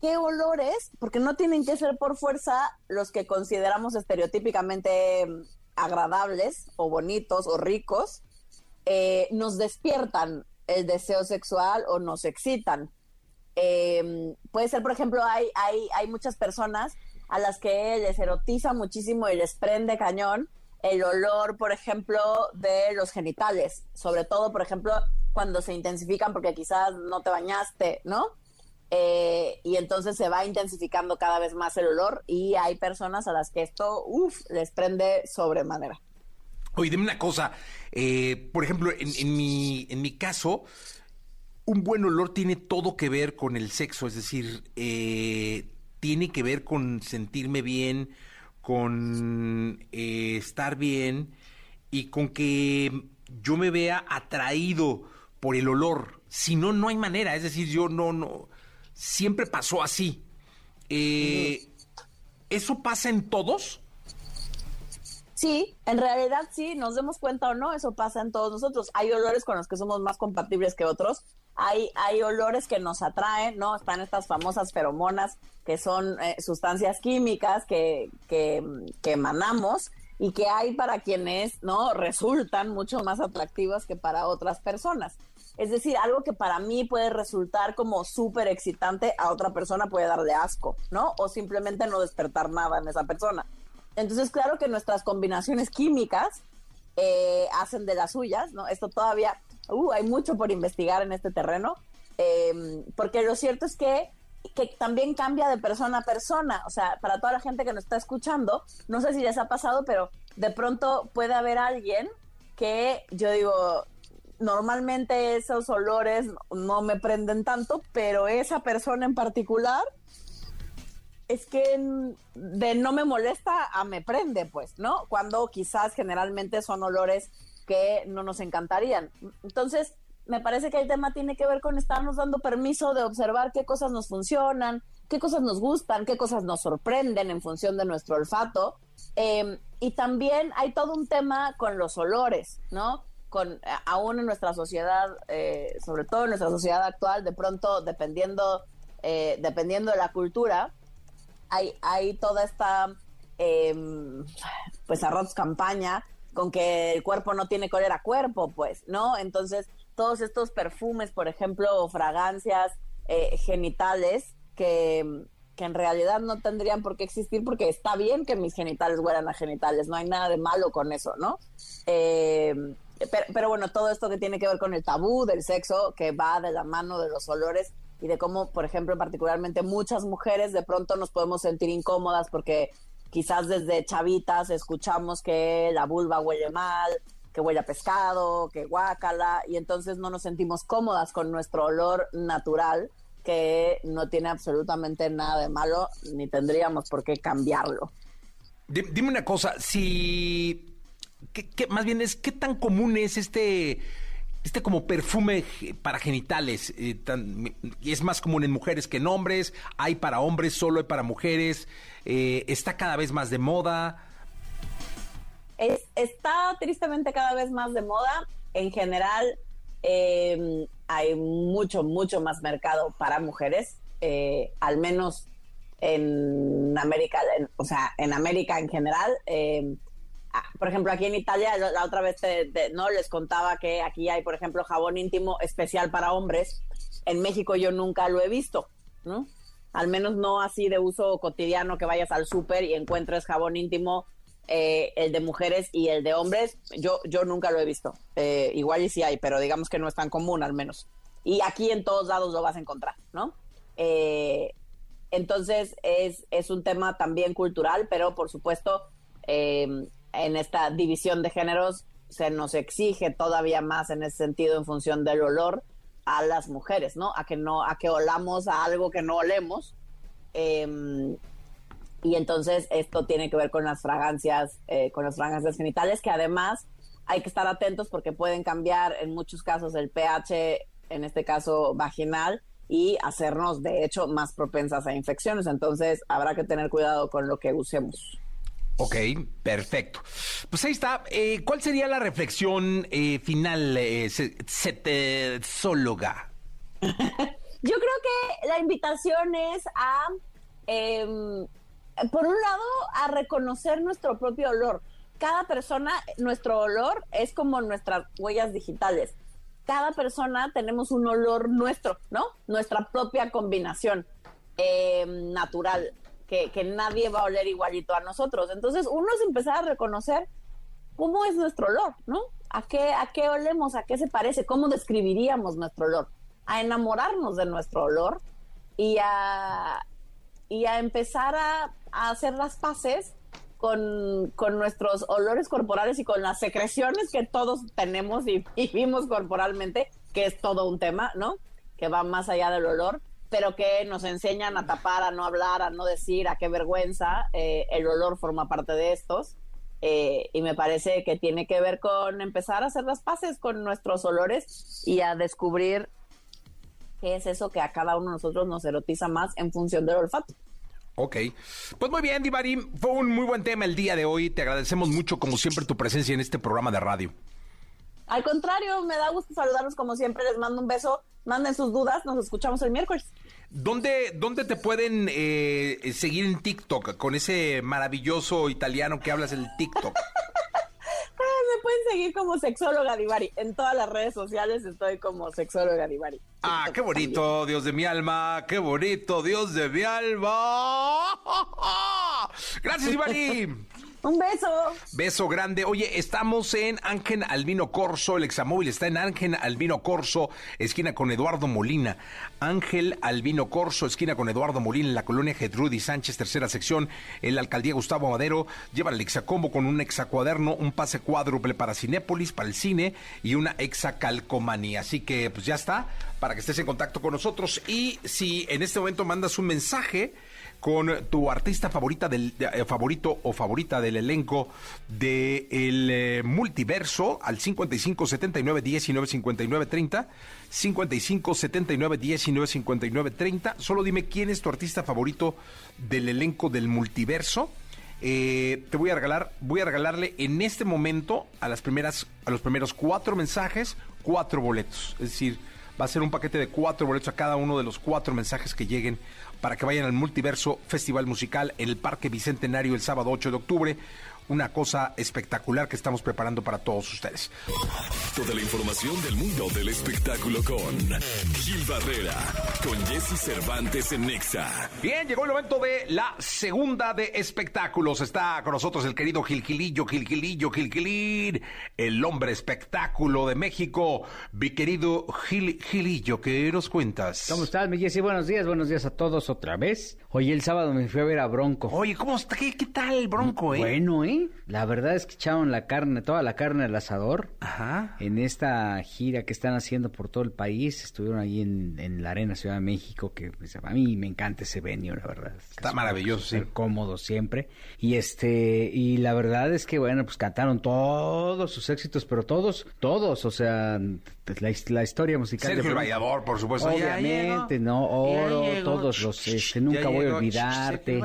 qué olores, porque no tienen que ser por fuerza los que consideramos estereotípicamente mm, agradables o bonitos o ricos, eh, nos despiertan el deseo sexual o nos excitan. Em, puede ser, por ejemplo, hay, hay, hay muchas personas a las que les erotiza muchísimo y les prende cañón el olor, por ejemplo, de los genitales, sobre todo, por ejemplo, cuando se intensifican porque quizás no te bañaste, ¿no? Eh, y entonces se va intensificando cada vez más el olor y hay personas a las que esto, uff, les prende sobremanera. Oye, dime una cosa, eh, por ejemplo, en, mi, en mi caso, un buen olor tiene todo que ver con el sexo, es decir, eh, tiene que ver con sentirme bien, con estar bien y con que yo me vea atraído por el olor. Si no, no hay manera. Es decir, yo no, no, siempre pasó así. Eh, ¿Eso pasa en todos? Sí, en realidad sí, nos demos cuenta o no, eso pasa en todos nosotros. Hay olores con los que somos más compatibles que otros. Hay, hay olores que nos atraen, ¿no? Están estas famosas feromonas, que son eh, sustancias químicas que, que, que emanamos y que hay para quienes, ¿no? Resultan mucho más atractivas que para otras personas. Es decir, algo que para mí puede resultar como súper excitante, a otra persona puede darle asco, ¿no? O simplemente no despertar nada en esa persona. Entonces, claro que nuestras combinaciones químicas eh, hacen de las suyas, ¿no? Esto todavía, uh, hay mucho por investigar en este terreno, em, porque lo cierto es que, que también cambia de persona a persona. O sea, para toda la gente que nos está escuchando, no sé si les ha pasado, pero de pronto puede haber alguien que yo digo, normalmente esos olores no me prenden tanto, pero esa persona en particular es que de no me molesta a me prende, pues, ¿no? Cuando quizás generalmente son olores que no nos encantarían. Entonces, me parece que el tema tiene que ver con estarnos dando permiso de observar qué cosas nos funcionan, qué cosas nos gustan, qué cosas nos sorprenden en función de nuestro olfato. Em, y también hay todo un tema con los olores, ¿no? Con aún en nuestra sociedad, eh, sobre todo en nuestra sociedad actual, de pronto, dependiendo, eh, dependiendo de la cultura, hay, hay toda esta em, pues arroz campaña con que el cuerpo no tiene color a cuerpo, pues, ¿no? Entonces, todos estos perfumes, por ejemplo, o fragancias eh, genitales que, que en realidad no tendrían por qué existir porque está bien que mis genitales huelan a genitales, no hay nada de malo con eso, ¿no? Eh, pero, bueno, todo esto que tiene que ver con el tabú del sexo, que va de la mano de los olores y de cómo, por ejemplo, particularmente muchas mujeres de pronto nos podemos sentir incómodas porque quizás desde chavitas escuchamos que la vulva huele mal, que huele a pescado, que guácala, y entonces no nos sentimos cómodas con nuestro olor natural, que no tiene absolutamente nada de malo, ni tendríamos por qué cambiarlo. Dime una cosa, si ¿qué, más bien es qué tan común es este este como perfume para genitales, eh, es más común en mujeres que en hombres, hay para hombres, solo hay para mujeres, eh, está cada vez más de moda. está tristemente cada vez más de moda. En general, em, hay mucho, mucho más mercado para mujeres, eh, al menos en América, o sea, en América en general. Em, por ejemplo, aquí en Italia, la otra vez no les contaba que aquí hay, por ejemplo, jabón íntimo especial para hombres. En México yo nunca lo he visto, ¿no? Al menos no así de uso cotidiano que vayas al súper y encuentres jabón íntimo, eh, el de mujeres y el de hombres. Yo, yo nunca lo he visto. Eh, igual y sí hay, pero digamos que no es tan común al menos. Y aquí en todos lados lo vas a encontrar, ¿no? Eh, entonces es, es un tema también cultural, pero por supuesto en esta división de géneros se nos exige todavía más en ese sentido en función del olor a las mujeres, ¿no? A que no, a que olamos a algo que no olemos. Em, y entonces esto tiene que ver con las fragancias, eh, con las fragancias genitales, que además hay que estar atentos porque pueden cambiar en muchos casos el pH, en este caso vaginal, y hacernos de hecho más propensas a infecciones. Entonces habrá que tener cuidado con lo que usemos. Ok, perfecto. Pues ahí está. Eh, ¿Cuál sería la reflexión eh, final, eh? Yo creo que la invitación es a, em, por un lado, a reconocer nuestro propio olor. Cada persona, nuestro olor es como nuestras huellas digitales. Cada persona tenemos un olor nuestro, ¿no? Nuestra propia combinación em, natural que, nadie va a oler igualito a nosotros. Entonces, uno es empezar a reconocer cómo es nuestro olor, ¿no? ¿A qué, a qué olemos? ¿A qué se parece? ¿Cómo describiríamos nuestro olor? A enamorarnos de nuestro olor y a, y a empezar a, hacer las paces con, nuestros olores corporales y con las secreciones que todos tenemos y vivimos corporalmente, que es todo un tema, ¿no? Que va más allá del olor pero que nos enseñan a tapar, a no hablar, a no decir, a qué vergüenza. Eh, el olor forma parte de estos. Eh, y me parece que tiene que ver con empezar a hacer las paces con nuestros olores y a descubrir qué es eso que a cada uno de nosotros nos erotiza más en función del olfato. Ok. Pues muy bien, Divari. Fue un muy buen tema el día de hoy. Te agradecemos mucho, como siempre, tu presencia en este programa de radio. Al contrario, me da gusto saludarlos como siempre. Les mando un beso manden sus dudas, nos escuchamos el miércoles. ¿Dónde, dónde te pueden eh, seguir en TikTok con ese maravilloso italiano que hablas el TikTok? Ah, me pueden seguir como sexóloga Divari. En todas las redes sociales estoy como sexóloga Divari. Ah, qué bonito, Dios de mi alma, qué bonito, Dios de mi alma. Gracias, Divari. Un beso. Beso grande. Oye, estamos en Ángel Albino Corso. El examóvil está en Ángel Albino Corso, esquina con Eduardo Molina. Ángel Albino Corso, esquina con Eduardo Molina, en la colonia Gedrudy Sánchez, tercera sección. En la alcaldía Gustavo Madero lleva el exacombo con un exacuaderno, un pase cuádruple para Cinépolis, para el cine y una exacalcomanía. Así que, pues ya está, para que estés en contacto con nosotros. Y si en este momento mandas un mensaje con tu artista favorita del eh, favorito o favorita del elenco de el eh, multiverso al 55 79 19 59 30 55 79 19 59 30 solo dime quién es tu artista favorito del elenco del multiverso. Eh, te voy a regalar voy a regalarle en este momento a las primeras a los primeros cuatro mensajes cuatro boletos. Es decir va a ser un paquete de cuatro boletos a cada uno de los cuatro mensajes que lleguen para que vayan al Multiverso Festival Musical en el Parque Bicentenario el sábado 8 de octubre una cosa espectacular que estamos preparando para todos ustedes. Toda la información del mundo del espectáculo con Gil Barrera, con Jesse Cervantes en Nexa. Bien, llegó el momento de la segunda de espectáculos. Está con nosotros el querido Gil Gilillo, Gil Gilillo, Gil Gilín, el hombre espectáculo de México. Mi querido Gil Gilillo, ¿qué nos cuentas? ¿Cómo estás, mi Jesse? Buenos días, buenos días a todos otra vez. Hoy el sábado me fui a ver a Bronco. Oye, ¿cómo está? ¿Qué, qué tal Bronco, eh? Bueno, ¿eh? La verdad es que echaron la carne, toda la carne al asador. Ajá. En esta gira que están haciendo por todo el país. Estuvieron ahí en, la Arena Ciudad de México, que pues, a mí me encanta ese venue, la verdad. Está maravilloso, sí. cómodo siempre. Y este, y la verdad es que, bueno, pues cantaron todos sus éxitos, pero todos, todos, o sea, la, historia musical. Sergio el Vallador, por supuesto. Obviamente, ¿no? Oro, todos los, este, nunca voy a olvidarte.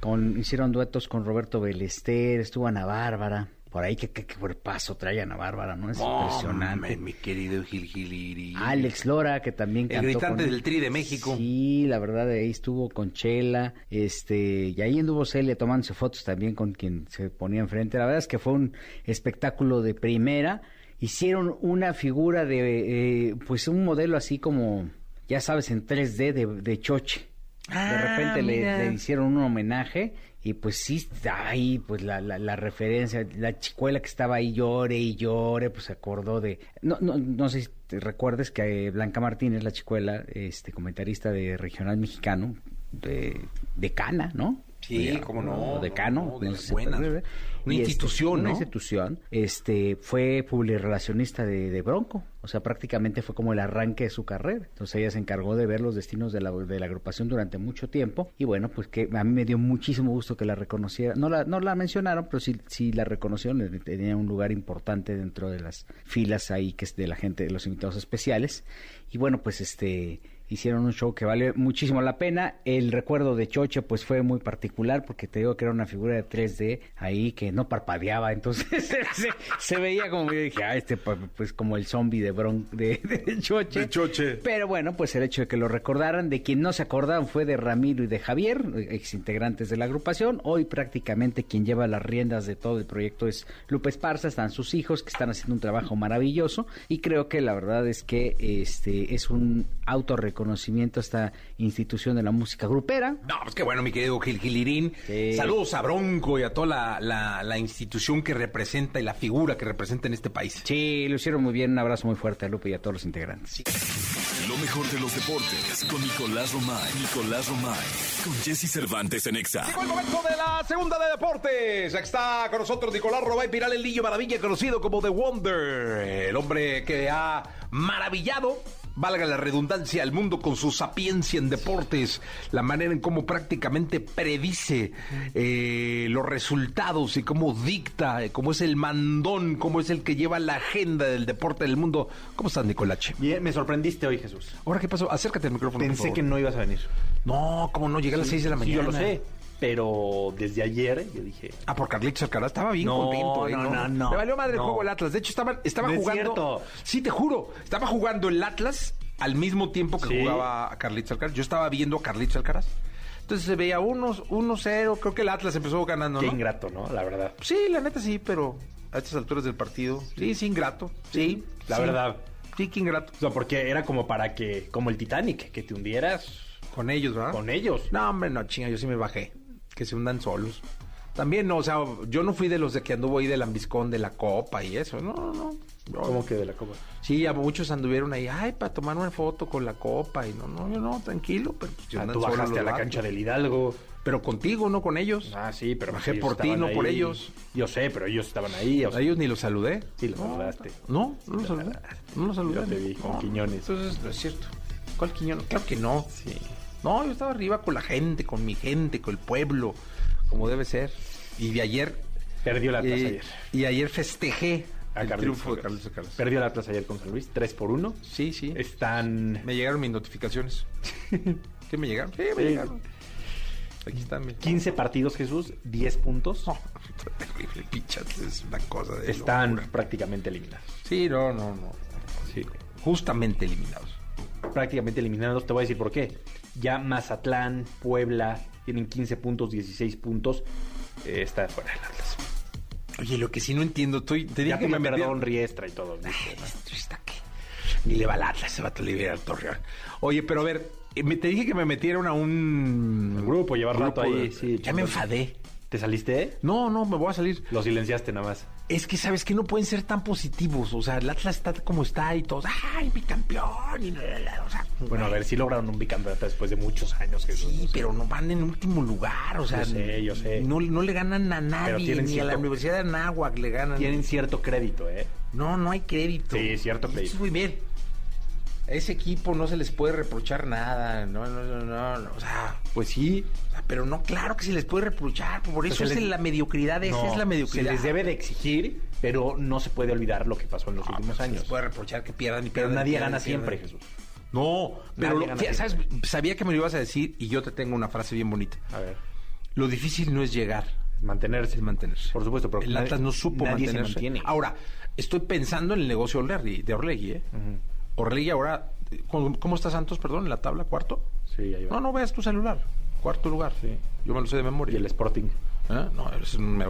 Con, hicieron duetos con Roberto Belester, estuvo Ana Bárbara. Por ahí, qué, qué, qué paso trae Ana Bárbara, ¿no? Es impresionante. mi querido Gil Giliri. Alex Lora, que también cantó. El gritante del Tri de México. Sí, la verdad, ahí estuvo con Chela. Este, y ahí anduvo Celia tomándose fotos también con quien se ponía enfrente. La verdad es que fue un espectáculo de primera. Hicieron una figura de, eh, pues un modelo así como, ya sabes, en 3D de, de Choche de ah, repente le, hicieron un homenaje y pues sí, ahí pues la, la, referencia, la chicuela que estaba ahí llore y llore, pues se acordó de... No, no, no sé si te recuerdes que Blanca Martínez, la chicuela, este comentarista de Regional Mexicano, de, de Cana, ¿no? Sí, cómo no. Decano. de una institución, Una institución. Este, fue publirelacionista de, de Bronco. O sea, prácticamente fue como el arranque de su carrera. Entonces ella se encargó de ver los destinos de la, de la agrupación durante mucho tiempo. Y bueno, pues que a mí me dio muchísimo gusto que la reconociera. No la, no la mencionaron, pero sí, sí la reconocieron. Tenía un lugar importante dentro de las filas ahí que es de la gente, de los invitados especiales. Y bueno, pues este hicieron un show que vale muchísimo la pena. El recuerdo de Choche pues fue muy particular porque te digo que era una figura de 3D ahí que no parpadeaba, entonces se, se veía como yo dije, ah, este pues como el zombie de Bron de, de Choche. De Choche. Pero bueno, pues el hecho de que lo recordaran, de quien no se acordaban fue de Ramiro y de Javier, ex integrantes de la agrupación. Hoy prácticamente quien lleva las riendas de todo el proyecto es Lupe Esparza, están sus hijos que están haciendo un trabajo maravilloso y creo que la verdad es que este es un autorreconocimiento a esta institución de la música grupera. No, pues qué bueno, mi querido Gil Gilirín. Sí. Saludos a Bronco y a toda la, la- la institución que representa y la figura que representa en este país. Sí, lo hicieron muy bien. Un abrazo muy fuerte a Lupe y a todos los integrantes. Lo mejor de los deportes con Nicolás Romay. Nicolás Romay. Con Jesse Cervantes en Exa. Llegó el momento de la segunda de deportes. Aquí está con nosotros Nicolás Robay Piral, el niño maravilla, conocido como The Wonder. El hombre que ha maravillado, valga la redundancia, al mundo con su sapiencia en deportes. La manera en cómo prácticamente predice eh, los resultados y cómo dicta, eh, cómo es el mandón, cómo es el que lleva la agenda del deporte del mundo. ¿Cómo estás, Nicolache? Bien, me sorprendiste hoy, Jesús. Ahora, ¿qué pasó? Acércate al micrófono. por Pensé favor. que no ibas a venir. No, ¿cómo no? Llegué a las 6 de la Sí, mañana. yo lo sé. Pero desde ayer yo dije. Ah, por Carlitos Alcaraz estaba bien No, contento. ¿eh? no, no, no. Me valió madre el juego el Atlas. De hecho, estaba, estaba No es jugando. cierto. Sí, te juro. Estaba jugando el Atlas al mismo tiempo que Sí. jugaba a Carlitos Alcaraz. Yo estaba viendo a Carlitos Alcaraz. Entonces se veía 1-0. Creo que el Atlas empezó ganando, Qué ¿no? ingrato, ¿no? La verdad. Sí, la neta sí, pero a estas alturas del partido. Sí, sí, ingrato. Sí, La sí. verdad. Sí, que ingrato. O sea, porque era como para que, como el Titanic, que te hundieras Con ellos, ¿verdad? con ellos. No, hombre, no, chinga, yo sí me bajé. Que se hundan solos. También, no, o sea, yo no fui de los de que anduvo ahí del ambiscón de la copa y eso. No, no, no. Yo- ¿Cómo que de la copa? Sí, a muchos anduvieron ahí, ay, para tomar una foto con la copa. Y no, no, yo no, tranquilo. Pero pues, Ah, tú bajaste a la cancha del Hidalgo. Pero contigo, no con ellos. Ah, sí, pero Bajé ellos por ti, no por ellos. Yo sé, pero ellos estaban ahí. o A sea, ellos ni los saludé. Sí, los saludaste. No, no los saludé. No los saludé. Yo te vi con No, Quiñones. Entonces, no es cierto. ¿Cuál Quiñones? Claro que no. Sí. No, yo estaba arriba con la gente, con mi gente, con el pueblo, como debe ser. Y de ayer. Perdió el Atlas eh, ayer. Y ayer festejé A el triunfo de. Carlos Alcaraz. Perdió el Atlas ayer con San Luis, 3 por 1. Sí, sí. Están Me llegaron mis notificaciones. ¿Qué me llegaron? Sí, me Sí. llegaron. Aquí están. mira. 15 partidos, Jesús, 10 puntos. No, terrible, pichas, es una cosa de Están locura. prácticamente eliminados. Sí, no, no, no. Sí. Justamente eliminados. Prácticamente eliminados. Te voy a decir por qué. Ya Mazatlán, Puebla, tienen 15 puntos, 16 puntos. Eh, está fuera el Atlas. Oye, lo que sí no entiendo, estoy, te dije Ya que me perdón Riestra y todo. ¿viste? Esto está que ni le va al Atlas, se va a liberar al Torreón. Oye, pero a ver, eh, me, te dije que me metieran a un El grupo, llevar rato ahí, sí, ya me enfadé. ¿Te saliste? No, no, me voy a salir. Lo silenciaste nada más. Es que sabes que no pueden ser tan positivos. O sea, el Atlas está como está y todos, ¡ay, bicampeón! Y la, la, la", o sea, Bueno, a ver, sí lograron un bicampeonato después de muchos años. Jesús. Sí, pero no van en último lugar, o sea, Yo sé, yo sé. No, no le ganan a nadie, ni a la Universidad de Anáhuac le ganan. Tienen cierto crédito, ¿eh? No, no hay crédito. Sí, cierto crédito. Muy bien. A ese equipo no se les puede reprochar nada. No, no, no, no. no, O sea, Pues sí. Pero no, claro que se les puede reprochar. Por eso se es les- la mediocridad. Esa No, es la mediocridad. Se les debe de exigir, pero no se puede olvidar lo que pasó en los No, últimos pues, se les años. puede reprochar que pierdan y pierdan. nadie pierdan gana pierdan. siempre, Jesús. No, pero lo- ¿sabes? sabía que me lo ibas a decir y yo te tengo una frase bien bonita. A ver, Lo difícil no es llegar, mantenerse. es mantenerse. Por supuesto, pero el nadie- Atlas no supo nadie se mantenerse. mantiene. Ahora, estoy pensando en el negocio Orlegui, de Orlegui, ¿eh? Orlegui ahora, ¿cómo, cómo está Santos, perdón, en la tabla? ¿Cuarto? Sí, ahí va. No, no veas tu celular. Cuarto lugar. Sí. Yo me lo sé de Y memoria. el Sporting. ¿Eh? No, es un no,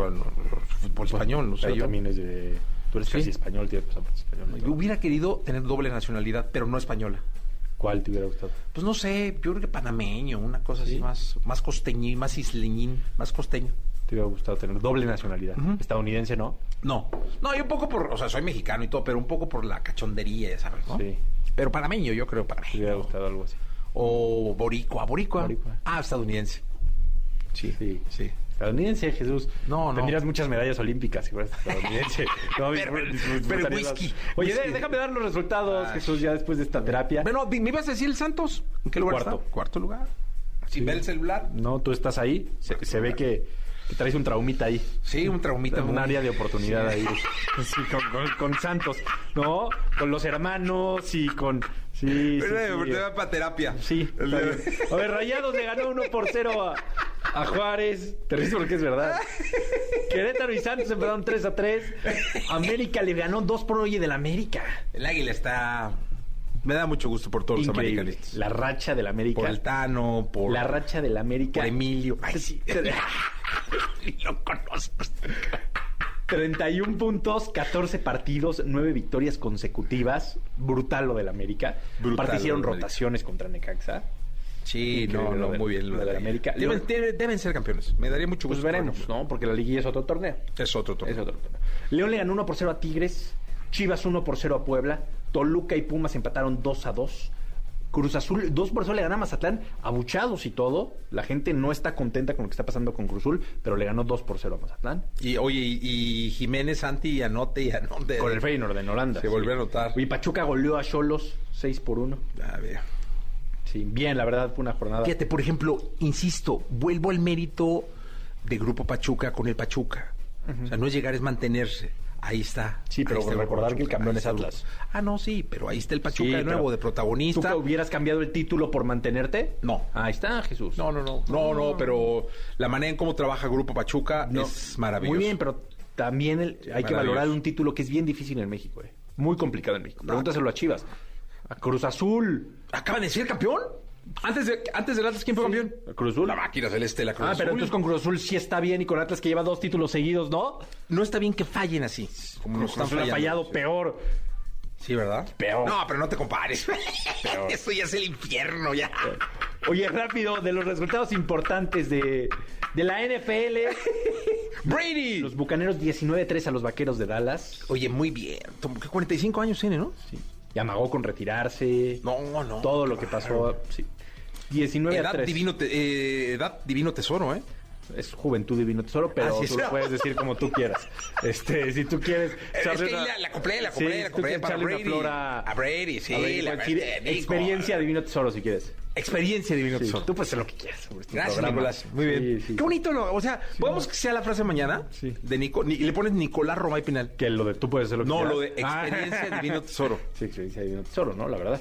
fútbol español, no sé Pero yo. también es de... Tú eres Sí. casi español, tienes pasaporte español. ¿no? Yo hubiera querido tener doble nacionalidad, pero no española. ¿Cuál te hubiera gustado? Pues no sé, yo creo que panameño, una cosa así más, más costeñín, más isleñín, más costeño. Te hubiera gustado tener doble nacionalidad. Estadounidense, ¿no? No, no, yo un poco por, o sea, soy mexicano y todo, pero un poco por la cachondería, ¿sabes? no? Sí. Pero panameño, yo creo, Te hubiera panameño. gustado algo así. O boricua, boricua. Boricua. Ah, estadounidense. Sí, Sí. sí. Estadounidense, Jesús. No, no. Tendrías muchas medallas olímpicas si fueras estadounidense. No, Pero- pero whisky, Oye, whisky. déjame dar los resultados, Ay. Jesús, ya después de esta terapia. Bueno, ¿me ibas a decir el Santos? ¿En qué lugar Cuarto. está? Cuarto lugar. Sin ver el celular. No, tú estás ahí. Se, se ve que, que traes un traumita ahí. Sí, un traumita. un muy- área de oportunidad Sí. ahí. Sí, con, con- con Santos. No, con los hermanos y con. Sí, sí, Pero, sí. te va para terapia. Sí, está bien. A ver, Rayados le ganó 1 por 0 a, a Juárez. Te ríes porque es verdad. Querétaro y Santos empezaron 3 a 3. América le ganó 2 por 1 y del América. El águila está. Me da mucho gusto por todos Increíble. los americanistas. La racha del América. Por el Tano, por. La racha del América. por Emilio. Ay, sí. Lo conozco. 31 puntos, 14 partidos, 9 victorias consecutivas. Brutal lo del América. Brutal Aparte hicieron rotaciones contra Necaxa. Sí, Increíble no, no, del- muy bien. lo del América. Deben, deben- deben ser campeones. Me daría mucho Pues gusto. veremos, ¿no? Porque la liguilla es otro torneo. Es otro torneo. Es otro torneo. León le ganó 1 por 0 a Tigres. Chivas 1 por 0 a Puebla. Toluca y Pumas empataron 2 a 2. Cruz Azul 2 por 0 le gana a Mazatlán. Abuchados y todo. La gente no está contenta con lo que está pasando con Cruz Azul, pero le ganó 2 por 0 a Mazatlán. Y oye, y, y Jiménez, Santi, y anote y anote. Con el Feyenoord en Holanda. Se volvió a anotar. Y Pachuca goleó a Cholos 6 por 1. A ver. Sí, bien, la verdad fue una jornada. Fíjate, por ejemplo, insisto, vuelvo al mérito de Grupo Pachuca con el Pachuca. O sea, no es llegar, es mantenerse. Ahí está. Sí, pero recordar que el campeón es Atlas. Ah, no, sí, pero ahí está el Pachuca Sí, de nuevo, de ¿Tú protagonista. que hubieras cambiado el título por mantenerte? No. Ahí está, Jesús. No, no, no. No, no, pero la manera en cómo trabaja Grupo Pachuca No. es maravilloso. Muy bien, pero también el- hay que valorar un título que es bien difícil en México, eh. Muy complicado en México. Pregúntaselo a Chivas. A Cruz Azul. ¿Acaban de ser campeón? Antes de antes del Atlas, ¿quién fue campeón? Cruz Azul. La máquina celeste, la Cruz Ah, pero Azul. entonces con Cruz Azul sí está bien y con Atlas que lleva dos títulos seguidos, ¿no? No está bien que fallen así. Como nos Cruz están Azul ha fallando. fallado peor. Sí, ¿verdad? Peor. No, pero no te compares. Eso ya es el infierno, ya. Oye, rápido, de los resultados importantes de, de la NFL. Brady. Los Bucaneros 19-3 a los Vaqueros de Dallas. Oye, muy bien. Como que 45 años tiene, ¿no? Sí. Y amagó con retirarse. No, no. Todo lo que pasó. Sí. 19 a Edad 3. divino, te- eh, edad divino tesoro, ¿eh? Es juventud divino tesoro, pero tú lo puedes decir como tú quieras. Este, si tú quieres. Es echarle que una- la, la compré, la compré, la compré para Brady. flor a, Brady, sí. a Brady, la experiencia divino tesoro, si quieres. Experiencia divino Sí, tesoro. tú puedes hacer lo que quieras. este Gracias. Nicolás. Muy bien. Qué bonito, ¿no? O sea, ¿podemos que sea la frase mañana? Sí. De Nico. ni- le pones Nicolás Romay Pinal. Que lo de tú puedes hacer lo que No, quieras. lo de Ah. experiencia divino tesoro. Sí, experiencia divino tesoro, ¿no? La verdad.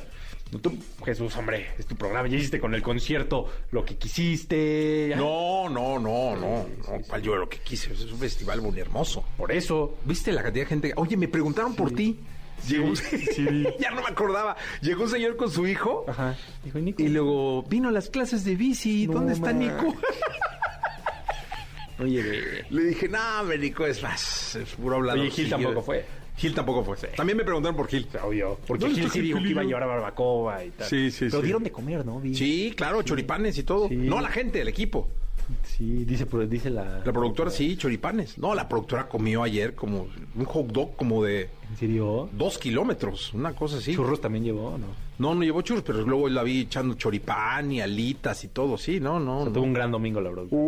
No, Tú, Jesús, hombre, es tu programa. Ya hiciste con el concierto lo que quisiste. ya. No, no, no, no. no cual yo lo que quise. Es un festival muy hermoso. Por eso. ¿Viste la cantidad de gente? Oye, me preguntaron por ti. Llegó sí. ya no me acordaba. Llegó un señor con su hijo. Ajá. Dijo, Nico. Y luego vino a las clases de bici. No, ¿Dónde está. Nico? Oye. Le dije, no, Nico, es más. Es puro hablar. Oye, Gil tampoco fue. Gil tampoco fue. También me preguntaron por Gil. Obvio. Porque ¿Dónde Gil está sí dijo que iba a llevar a barbacoa y tal. Sí, sí, Pero sí. dieron de comer, ¿no? Vi. Sí, claro, choripanes y todo. No la gente, el equipo. Sí, dice, pues, dice la... La productora sí, choripanes. No, la productora comió ayer como un hot dog como de ¿En serio? dos kilómetros, una cosa así. ¿Churros también llevó no? No, no llevó churros, pero luego la vi echando choripán y alitas y todo, sí, no, no. O sea, no. tuvo un gran domingo la productora.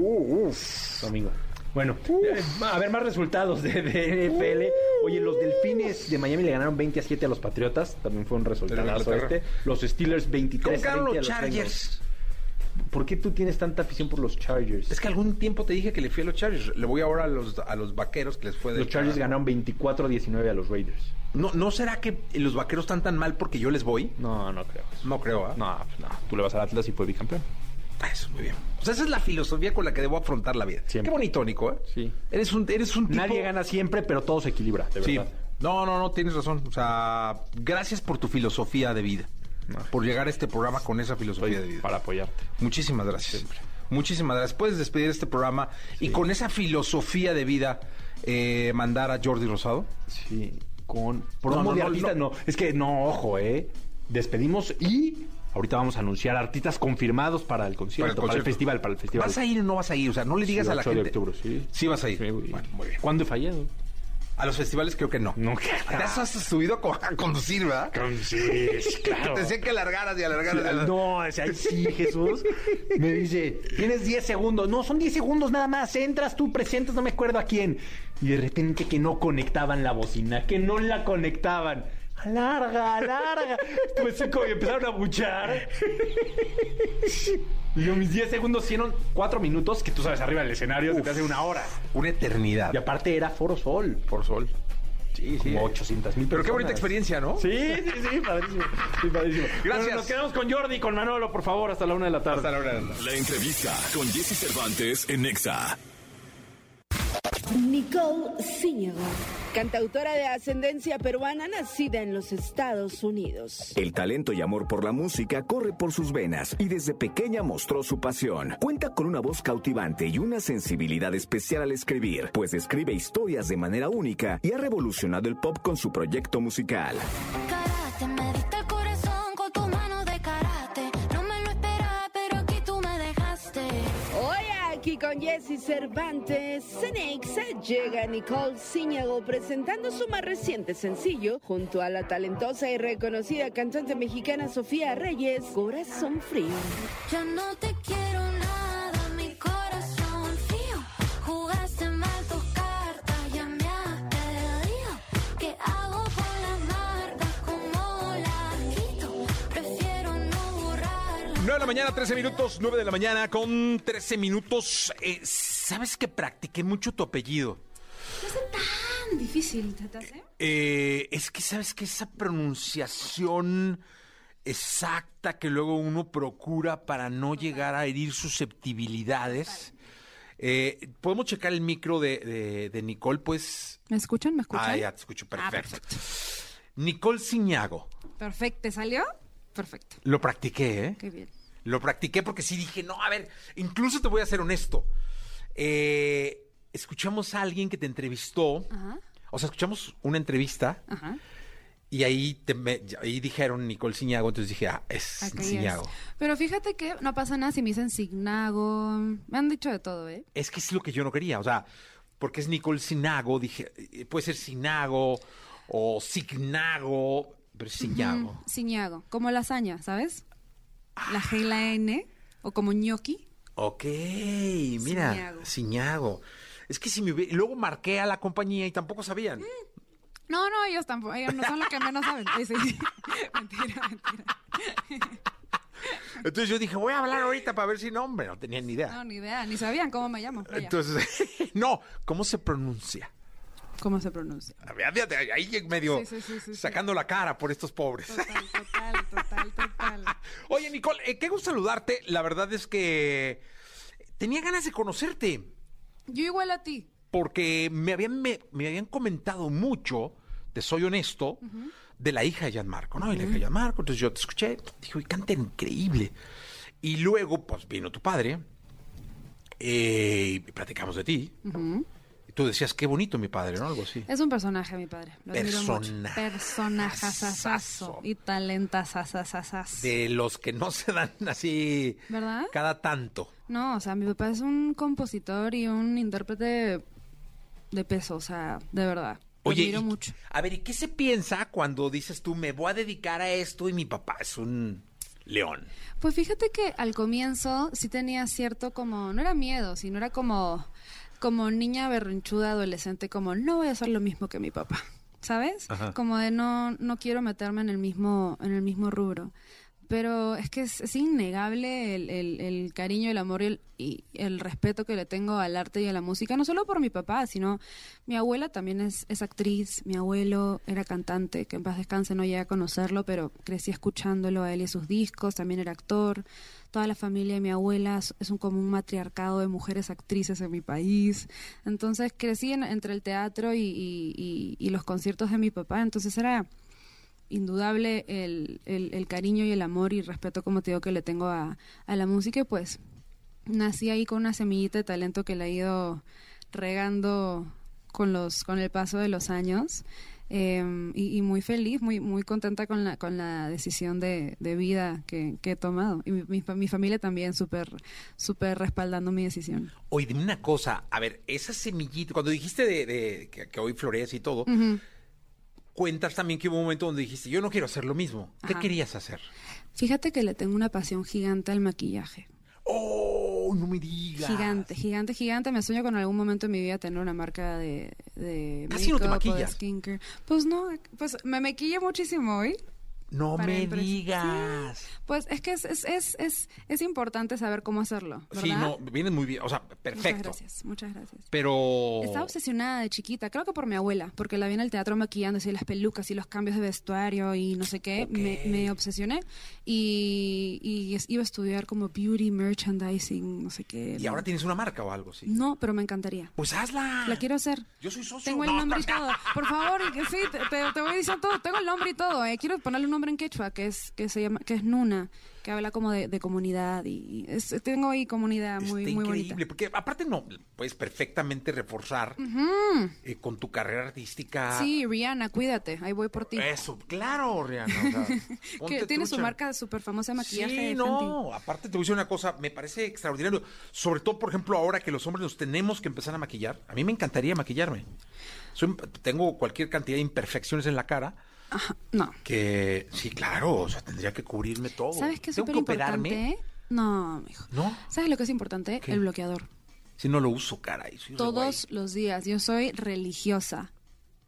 Domingo. Bueno, eh, a ver más resultados de, de NFL. Oye, los Delfines de Miami le ganaron 20 a 7 a los Patriotas. También fue un resultado este. Los Steelers 23 ¿Cómo a quedaron 20 a los Chargers? ¿Por qué tú tienes tanta afición por los Chargers? Es que algún tiempo te dije que le fui a los Chargers. Le voy ahora a los, a los vaqueros que les fue de los Chargers ganaron 24 a 19 a los Raiders. ¿No, ¿No será que los vaqueros están tan mal porque yo les voy? No, no creo. No creo, ¿ah? No, pues no. Tú le vas al Atlas y fue bicampeón. Ah, Eso, muy bien. O sea, esa es la filosofía con la que debo afrontar la vida. Siempre. Qué bonito, Nico, ¿eh? Sí. Eres un, eres un tipo... Nadie gana siempre, pero todo se equilibra, de Sí. verdad. No, no, no, tienes razón. O sea, gracias por tu filosofía de vida. No. Por llegar a este programa con esa filosofía de vida. Para apoyarte. Muchísimas gracias. Muchísimas gracias. Puedes despedir este programa y con esa filosofía de vida eh, mandar a Jordi Rosado. Sí, con promo No, no, de no, Es que no, ojo, ¿eh? Despedimos y ahorita vamos a anunciar artistas confirmados para el concierto, para el, concierto. festival, para el festival. ¿Vas a ir o no vas a ir? O sea, no le digas Sí, a la 8 de gente. octubre, sí. Sí vas a ir. Sí, güey. Bueno, muy bien. ¿Cuándo he fallado? A los festivales creo que no. No, has subido a, co- a conducir, ¿verdad? Sí, claro. Te decía que alargaras y alargaras. No, o sea, sí, Jesús. Me dice, tienes 10 segundos. No, son 10 segundos nada más. Entras tú, presentas, no me acuerdo a quién. Y de repente que no conectaban la bocina, que no la conectaban. Alarga, alarga. Pues como y empezaron a buchar. Y yo, mis 10 segundos hicieron 4 minutos, que tú sabes, arriba del escenario se te hace una hora. Una eternidad. Y aparte era Foro Sol. Por sol. Sí, sí. Como 800 mil Pero qué bonita experiencia, ¿no? Sí, sí, sí, padrísimo. Sí, padrísimo. Gracias. Bueno, nos quedamos con Jordi y con Manolo, por favor, hasta la una de la tarde. Hasta la hora de la tarde. La entrevista con Jesse Cervantes en Nexa. Nicole Ciñago, cantautora de ascendencia peruana nacida en los Estados Unidos. El talento y amor por la música corre por sus venas y desde pequeña mostró su pasión. Cuenta con una voz cautivante y una sensibilidad especial al escribir, pues escribe historias de manera única y ha revolucionado el pop con su proyecto musical. Karate, aquí con Jesse Cervantes, Cenexa llega Nicole Ciñago presentando su más reciente sencillo junto a la talentosa y reconocida cantante mexicana Sofía Reyes, Corazón Frío. No te quiero mañana, 13 minutos. 9 de la mañana con 13 minutos. Eh, ¿Sabes que practiqué mucho tu apellido? No es tan difícil, ¿te hace? Eh, es que sabes que esa pronunciación exacta que luego uno procura para no llegar a herir susceptibilidades. Eh, Podemos checar el micro de, de- de Nicole, pues. ¿Me escuchan? ¿Me escuchan? Ah, ya te escucho, Ah, perfecto. Nicole Ciñago. Perfecto. ¿Te salió? Perfecto. Lo practiqué, ¿eh? Qué bien. Lo practiqué porque sí dije, no, a ver, incluso te voy a ser honesto. Eh, escuchamos a alguien que te entrevistó, Ajá, o sea, escuchamos una entrevista ajá. y ahí, te me- ahí dijeron Nicole Ciñago, entonces dije, ah, es Ciñago. Pero fíjate que no pasa nada si me dicen Signago. Me han dicho de todo, ¿eh? Es que es lo que yo no quería, o sea, porque es Nicole Cinago, dije, eh, puede ser Sinago o Signago, pero es Ciñago. Mm, Ciñago. Como lasaña, ¿sabes? La G y la N. O como ñoqui. Ok, mira, Ciñago. Ciñago. Es que si me hubiera- luego marqué a la compañía y tampoco sabían. No, no, ellos tampoco. Ellos no son los que menos saben. Sí, sí. mentira, mentira. Entonces yo dije, voy a hablar ahorita para ver si no, hombre, no tenían ni idea. No, ni idea. Ni sabían cómo me llamo. Vaya. Entonces, no, ¿cómo se pronuncia? ¿Cómo se pronuncia? Ahí medio Sí, sí, sí, sí, sí. sacando la cara por estos pobres. Total, total, total, total. Oye, Nicole, eh, qué gusto saludarte. La verdad es que tenía ganas de conocerte Yo igual a ti. porque me habían, me, me habían comentado mucho, te soy honesto, de la hija de Gianmarco, ¿no? Y la hija de Gianmarco, entonces yo te escuché, dije, uy, canta increíble. Y luego, pues, vino tu padre eh, y platicamos de ti. Y tú decías, qué bonito mi padre, ¿no? Algo así. Es un personaje, mi padre. Lo. Personajazazo. Personajazazazo. Y talentazazazazazo. De los que no se dan así ¿Verdad? cada tanto. No, o sea, mi papá es un compositor y un intérprete de peso, o sea, de verdad. Lo Oye, admiro y- mucho. a ver, ¿y qué se piensa cuando dices tú, me voy a dedicar a esto y mi papá es un león? Pues fíjate que al comienzo sí tenía cierto como, no era miedo, sino era como, como niña berrinchuda adolescente, como no voy a hacer lo mismo que mi papá, ¿sabes? Ajá. Como de no, no quiero meterme en el mismo, en el mismo rubro. Pero es que es, es innegable el, el- el cariño, el amor y el, y el respeto que le tengo al arte y a la música, no solo por mi papá, sino mi abuela también es, es actriz, mi abuelo era cantante, que en paz descanse no llegué a conocerlo, pero crecí escuchándolo a él y sus discos, también era actor, toda la familia de mi abuela es un como un matriarcado de mujeres actrices en mi país, entonces crecí en- entre el teatro y, los conciertos de mi papá, entonces era indudable el, cariño y el amor y respeto, como te digo, que le tengo a, la música. Pues nací ahí con una semillita de talento que la he ido regando con los con el paso de los años eh, y, y muy feliz, muy muy contenta con la con la decisión de, de vida que, que he tomado y mi, mi fa- mi familia también súper súper respaldando mi decisión. Oye, dime una cosa, a ver, esa semillita, cuando dijiste de, de que, que hoy florece y todo, cuentas también que hubo un momento donde dijiste, yo no quiero hacer lo mismo. ¿Qué querías hacer? Fíjate que le tengo una pasión gigante al maquillaje. ¡Oh, no me digas! Gigante, gigante, gigante. Me sueño con algún momento en mi vida tener una marca de, de Casi no te maquillas. Pues no, pues me maquillé muchísimo hoy. No me digas. Sí, Pues es que es, es, es, es, es importante saber cómo hacerlo, ¿verdad? Sí, no, vienes muy bien, o sea, Muchas perfecto. gracias, muchas gracias. Pero... Estaba obsesionada de chiquita, creo que por mi abuela, porque la vi en el teatro maquillando así las pelucas y los cambios de vestuario y no sé qué. Me, me obsesioné y, y es- iba a estudiar como beauty merchandising, no sé qué. ¿Y ahora tienes una marca o algo así? No, pero me encantaría. Pues hazla. La quiero hacer. Yo soy socio. Tengo el No, nombre y no, todo. Por favor, sí, te, te- te voy diciendo todo. Tengo el nombre y todo. eh. Quiero ponerle un nombre en quechua que es que se llama que es Nuna, que habla como de, de comunidad y es- tengo ahí comunidad muy Está muy increíble, bonita. porque aparte no, puedes perfectamente reforzar eh, con tu carrera artística. Sí, Rihanna, cuídate. Ahí voy por ti. Eso, claro, Rihanna. o sea, que tiene su trucha. marca súper famosa de maquillaje. Sí, Fenty. no, aparte te voy a decir una cosa, me parece extraordinario, sobre todo, por ejemplo, ahora que los hombres nos tenemos que empezar a maquillar, a mí me encantaría maquillarme. Soy- tengo cualquier cantidad de imperfecciones en la cara No. que, sí, claro, o sea, tendría que cubrirme todo. ¿Sabes qué es súper importante? No, mijo. No, ¿Sabes lo que es importante? ¿Qué? El bloqueador. si no lo uso, caray. soy Todos los días. Yo soy religiosa.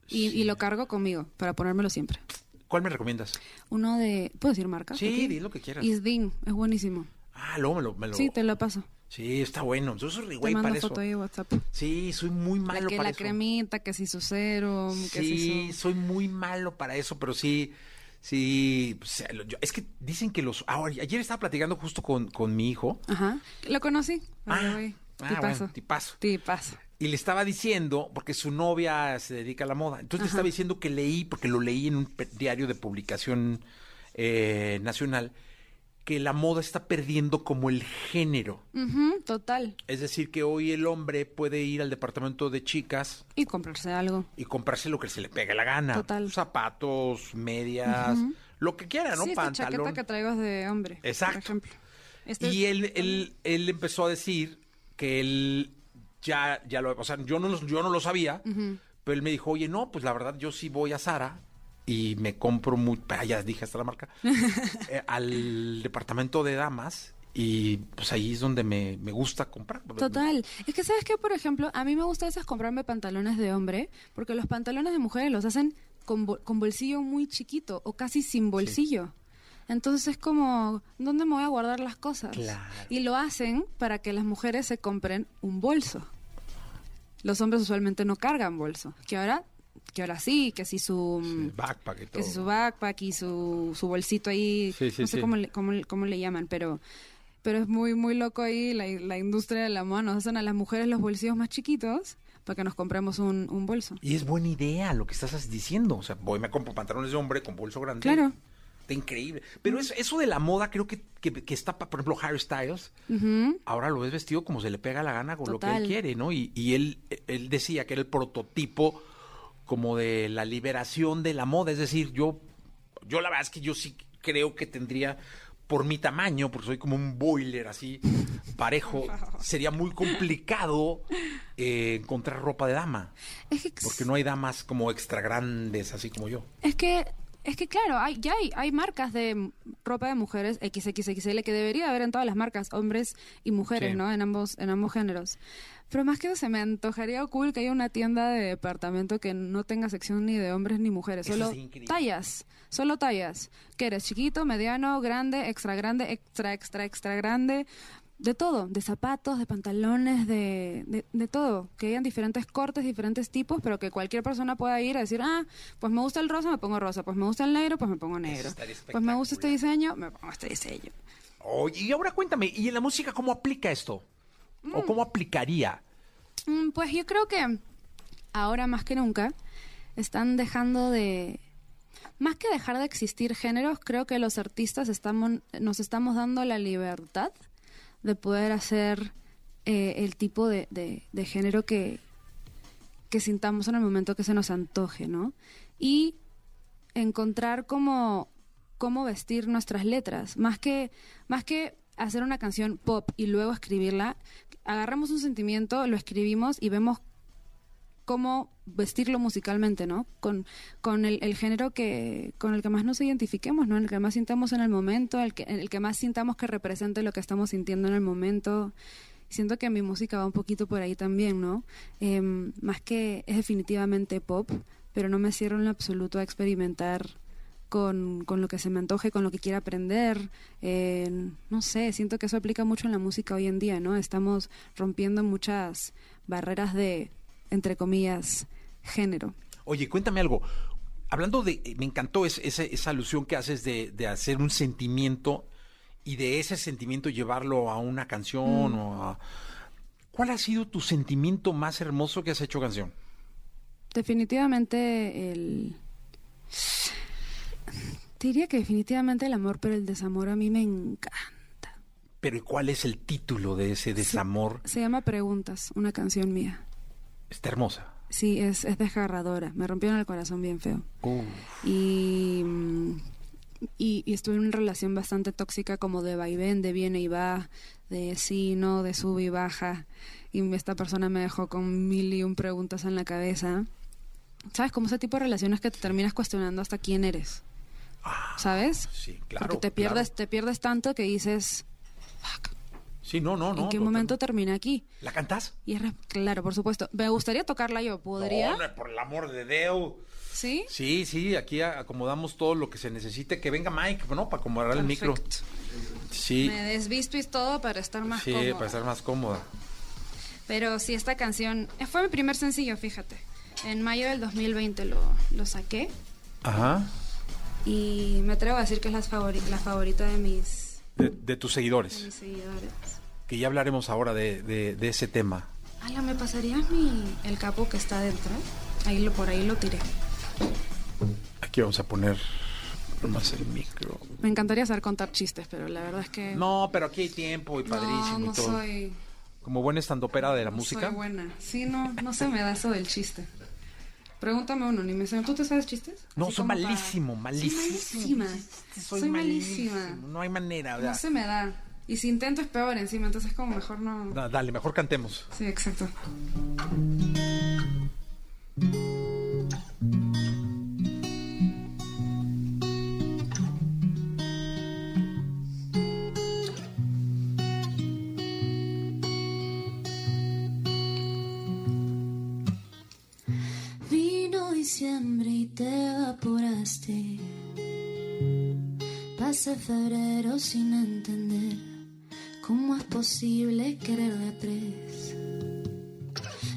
Y, y lo cargo conmigo para ponérmelo siempre. ¿Cuál me recomiendas? Uno de... ¿Puedo decir marca? Sí, di lo que quieras. Isdin. Es buenísimo. Ah, luego me lo... Me lo... Sí, te lo paso. Sí, está bueno. Yo soy güey para eso. foto ahí en WhatsApp. Sí, soy muy La, malo que, para la eso. cremita, que si su serum, que si Sí, su... soy muy malo para eso, pero sí, sí, pues, yo- es que dicen que los... ah, ayer estaba platicando justo con, con mi hijo. Ajá. Lo conocí. Ah, Ay, ah, tipazo. bueno, tipazo. Tipazo. Y le estaba diciendo, porque su novia se dedica a la moda, entonces le estaba diciendo que leí, porque lo leí en un diario de publicación eh, nacional, que la moda está perdiendo como el género. Total. Es decir, que hoy el hombre puede ir al departamento de chicas Y comprarse algo. y comprarse lo que se le pegue la gana. Total. Zapatos, medias, lo que quiera, ¿no? sí, chaqueta que traigo es de hombre. Exacto. Por ejemplo. Este Y es- él, él, él empezó a decir que él ya, ya lo, o sea, yo no, yo no lo sabía, pero él me dijo, oye, no, pues la verdad yo sí voy a Sara y me compro muy, ya dije hasta la marca, eh, al departamento de damas y pues ahí es donde me, me gusta comprar. Total. Es que, ¿sabes qué? Por ejemplo, a mí me gusta a veces comprarme pantalones de hombre, porque los pantalones de mujeres los hacen con, bol- con bolsillo muy chiquito o casi sin bolsillo. Entonces es como, ¿dónde me voy a guardar las cosas? Claro. Y lo hacen para que las mujeres se compren un bolso. Los hombres usualmente no cargan bolso. Que ahora, que ahora sí, que si su... mm, Backpack y todo. que si su backpack y su, su bolsito ahí, Sí, sí, no sé sí. cómo, le, cómo, le- cómo le llaman, pero pero es muy muy loco ahí la, la industria de la moda, nos hacen a las mujeres los bolsillos más chiquitos para que nos compremos un, un bolso. Y es buena idea lo que estás diciendo. O sea, voy, me compro pantalones de hombre con bolso grande. Claro. Está increíble. Pero eso, eso de la moda creo que, que, que está, por ejemplo, Harry Styles. Ahora lo ves vestido como se le pega la gana con lo que él quiere, ¿no? Y, y él, él decía que era el prototipo como de la liberación de la moda. Es decir, yo, yo la verdad es que yo sí creo que tendría, por mi tamaño, porque soy como un boiler así, parejo, sería muy complicado eh, encontrar ropa de dama. Es que, Porque no hay damas como extra grandes, así como yo. es que es que claro, hay, ya hay, hay marcas de ropa de mujeres XXXL que debería haber en todas las marcas, hombres y mujeres, Sí. ¿no? En ambos, en ambos géneros. Pero más que eso, se me antojaría cool que haya una tienda de departamento que no tenga sección ni de hombres ni mujeres, Eso solo tallas, solo tallas. Que eres chiquito, mediano, grande, extra grande, extra, extra, extra grande, de todo, de zapatos, de pantalones, de, de, de todo. Que hayan diferentes cortes, diferentes tipos, pero que cualquier persona pueda ir a decir, ah, pues me gusta el rosa, me pongo rosa, pues me gusta el negro, pues me pongo negro. Pues me gusta este diseño, me pongo este diseño. Oye, y ahora cuéntame, ¿y en la música cómo aplica esto? ¿O cómo aplicaría? Mm, Pues yo creo que ahora más que nunca están dejando de... Más que dejar de existir géneros, creo que los artistas estamos, nos estamos dando la libertad de poder hacer eh, el tipo de, de- de género que, que sintamos en el momento que se nos antoje, ¿no? Y encontrar cómo, cómo vestir nuestras letras. Más que, más que hacer una canción pop y luego escribirla, agarramos un sentimiento, lo escribimos y vemos cómo vestirlo musicalmente, ¿no? Con, con el, el género que, con el que más nos identifiquemos, ¿no? En el que más sintamos en el momento, el que, en el que más sintamos que represente lo que estamos sintiendo en el momento. Siento que mi música va un poquito por ahí también, ¿no? Em, más que es definitivamente pop, pero no me cierro en lo absoluto a experimentar con, con lo que se me antoje, con lo que quiera aprender. Eh, no sé, siento que eso aplica mucho en la música hoy en día, ¿no? Estamos rompiendo muchas barreras de, entre comillas, género. Oye, cuéntame algo. Hablando de, me encantó esa alusión que haces de, de hacer un sentimiento y de ese sentimiento llevarlo a una canción Mm. o a... ¿Cuál ha sido tu sentimiento más hermoso que has hecho canción? Definitivamente el... Te diría que definitivamente el amor, pero el desamor a mí me encanta. Pero ¿y ¿cuál es el título de ese desamor? Se llama Preguntas, una canción mía. Está hermosa. Sí, es, es desgarradora. Me rompieron el corazón bien feo. Y, mm, y, y estuve en una relación bastante tóxica como de vaivén, de viene y va, de sí, no, de sube y baja. Y esta persona me dejó con mil y un preguntas en la cabeza. ¿Sabes? Como ese tipo de relaciones que te terminas cuestionando hasta quién eres. ¿Sabes? Sí, claro. Porque te pierdes, te pierdes tanto que dices, Sí, no, no, no. ¿en qué momento termina aquí? ¿La cantas? Y es re- claro, por supuesto. Me gustaría tocarla yo, ¿podría? No, por el amor de Dios. ¿Sí? Sí, sí, aquí acomodamos todo lo que se necesite. Que venga Mike, ¿no? Para acomodar el micro. Sí, Me desvisto y todo para estar más sí, cómoda. para estar más cómoda. Pero sí, esta canción eh, fue mi primer sencillo, fíjate. En mayo del 2020 lo, lo saqué Ajá. Y me atrevo a decir que es la, favori- la favorita de mis, De, de tus de seguidores. mis seguidores. Que ya hablaremos ahora de, de- de ese tema. Ala, ¿me pasarías mi, el capo que está dentro? Ahí lo, por ahí lo tiré. Aquí vamos a poner más el micro. Me encantaría saber contar chistes, pero la verdad es que... No, pero aquí hay tiempo y padrísimo no, no y todo. soy... Como buena estandopera de la no música. Soy buena. Sí, no, no se me da eso del chiste. Pregúntame uno, ni me sé. ¿Tú te sabes chistes? No, Así soy para- malísimo, malísimo. Soy malísima. Soy, malísima. No hay manera. No ¿verdad? se me da. Y si intento es peor encima, entonces como mejor no... Da- dale, mejor cantemos. Sí, exacto. Diciembre y te evaporaste. Pasé febrero sin entender cómo es posible querer de tres.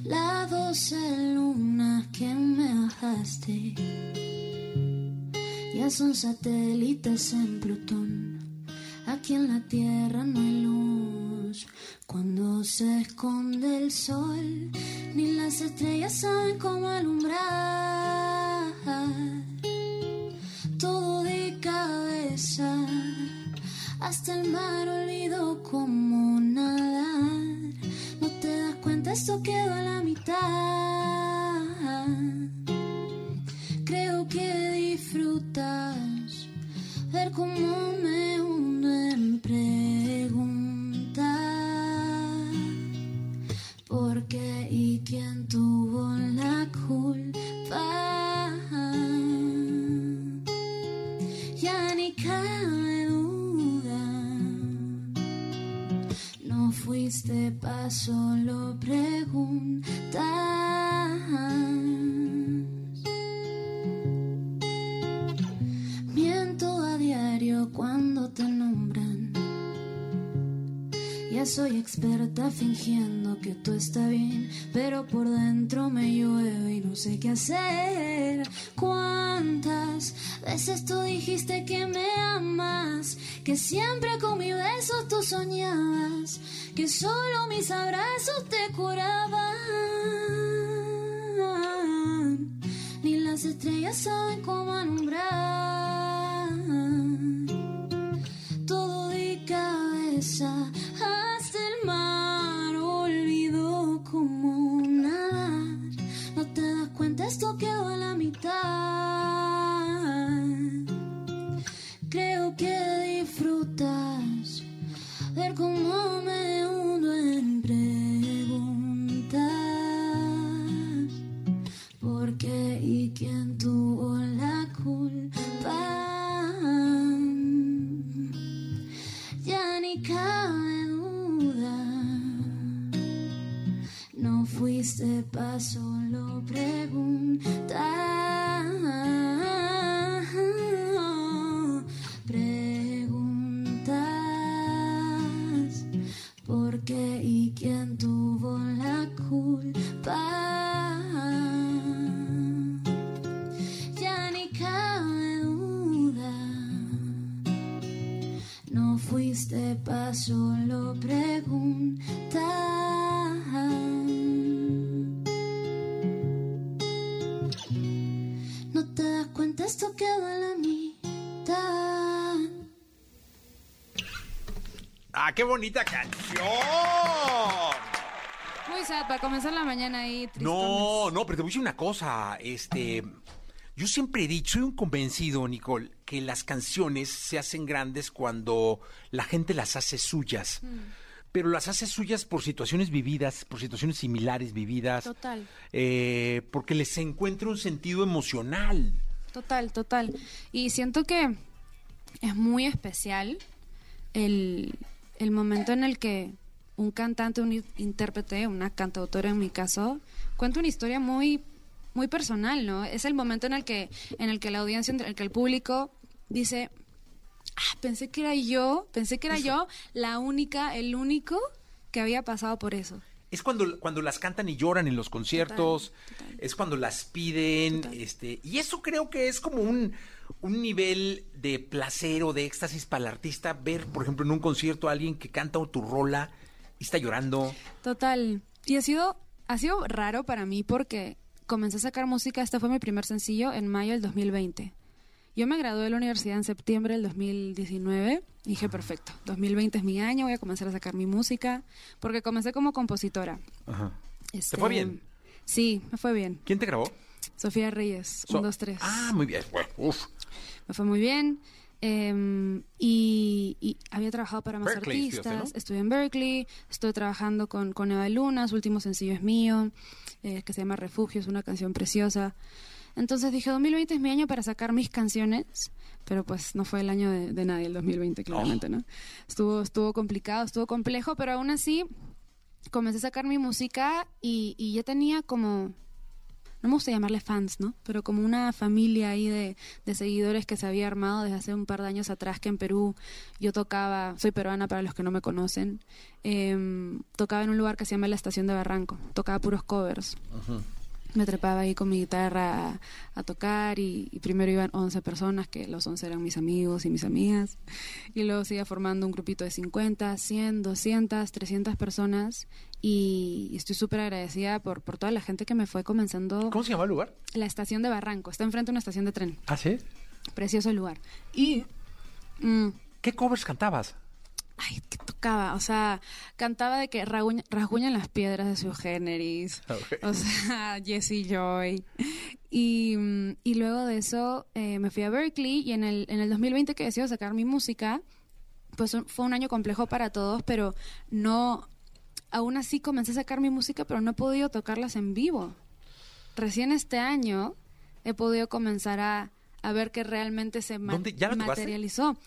Las doce lunas que me bajaste ya son satélites en Plutón. Aquí en la Tierra no hay luz. Cuando se esconde el sol, ni las estrellas saben cómo alumbrar. Todo de cabeza, hasta el mar olvidó cómo nadar. No te das cuenta, esto quedó a la mitad. Creo que disfrutas ver cómo me hundo en preguntar y quién tuvo la culpa. Ya ni cabe duda, no fuiste pa' solo preguntar. Soy experta fingiendo que todo está bien, pero por dentro me llueve y no sé qué hacer. ¿Cuántas veces tú dijiste que me amas? Que siempre con mi beso tú soñabas, que solo mis abrazos te curaban. Ni las estrellas saben cómo alumbrar qué bonita canción! Muy sad, para comenzar la mañana ahí. No, no, pero te voy a decir una cosa. Este, yo siempre he dicho, soy un convencido, Nicole, que las canciones se hacen grandes cuando la gente las hace suyas. Mm. Pero las hace suyas por situaciones vividas, por situaciones similares vividas. Total. eh, porque les encuentra un sentido emocional. Total, total. Y siento que es muy especial el, el momento en el que un cantante, un in- intérprete, una cantautora en mi caso, cuenta una historia muy, muy personal, ¿no? Es el momento en el que, en el que la audiencia, en el que el público dice, ah, pensé que era yo, pensé que era yo la única, el único que había pasado por eso. Es cuando, cuando las cantan y lloran en los conciertos, es cuando las piden, este, y eso creo que es como un, un nivel de placer o de éxtasis para el artista, ver, por ejemplo, en un concierto a alguien que canta tu rola y está llorando. Total. Y ha sido, ha sido raro para mí porque comencé a sacar música, este fue mi primer sencillo en mayo del 2020. Yo me gradué de la universidad en septiembre del 2019 y dije, perfecto, 2020 es mi año, voy a comenzar a sacar mi música, porque comencé como compositora. Ajá. Este, ¿Te fue bien? Sí, me fue bien. ¿Quién te grabó? Sofía Reyes, So- un, dos, tres. Ah, muy bien. Bueno, uf. Me fue muy bien. eh, y, y había trabajado para más Berkeley estudiaste, artistas. ¿no? Estuve en Berkeley, estoy trabajando con, con Eva Luna, su último sencillo es mío, eh, que se llama Refugio, es una canción preciosa. Entonces dije, 2020 es mi año para sacar mis canciones, pero pues no fue el año de, de nadie el 2020, claramente, ¿no? Estuvo, estuvo complicado, estuvo complejo, pero aún así comencé a sacar mi música y, y ya tenía como no me gusta llamarle fans, ¿no? Pero como una familia ahí de, de seguidores que se había armado desde hace un par de años atrás que en Perú yo tocaba, soy peruana para los que no me conocen, em, tocaba en un lugar que se llama la Estación de Barranco, tocaba puros covers. Me trepaba ahí con mi guitarra a, a tocar y, y primero iban 11 personas, que los 11 eran mis amigos y mis amigas, y luego se iba formando un grupito de 50, 100, 200, 300 personas y estoy súper agradecida por, por toda la gente que me fue comenzando. ¿Cómo se llama el lugar? La estación de Barranco, está enfrente de una estación de tren, ¿Ah, sí? precioso el lugar. Y... mm, ¿Qué covers cantabas? Ay, que tocaba, o sea, cantaba de que rasguña- rasguñan las piedras de su generis, o sea, Jessie Joy. Y, mm, y luego de eso eh, me fui a Berkeley y en el, en el 2020 que decido sacar mi música, pues fue un año complejo para todos, pero no, aún así comencé a sacar mi música, pero no he podido tocarlas en vivo. Recién este año he podido comenzar a, a ver que realmente se materializó.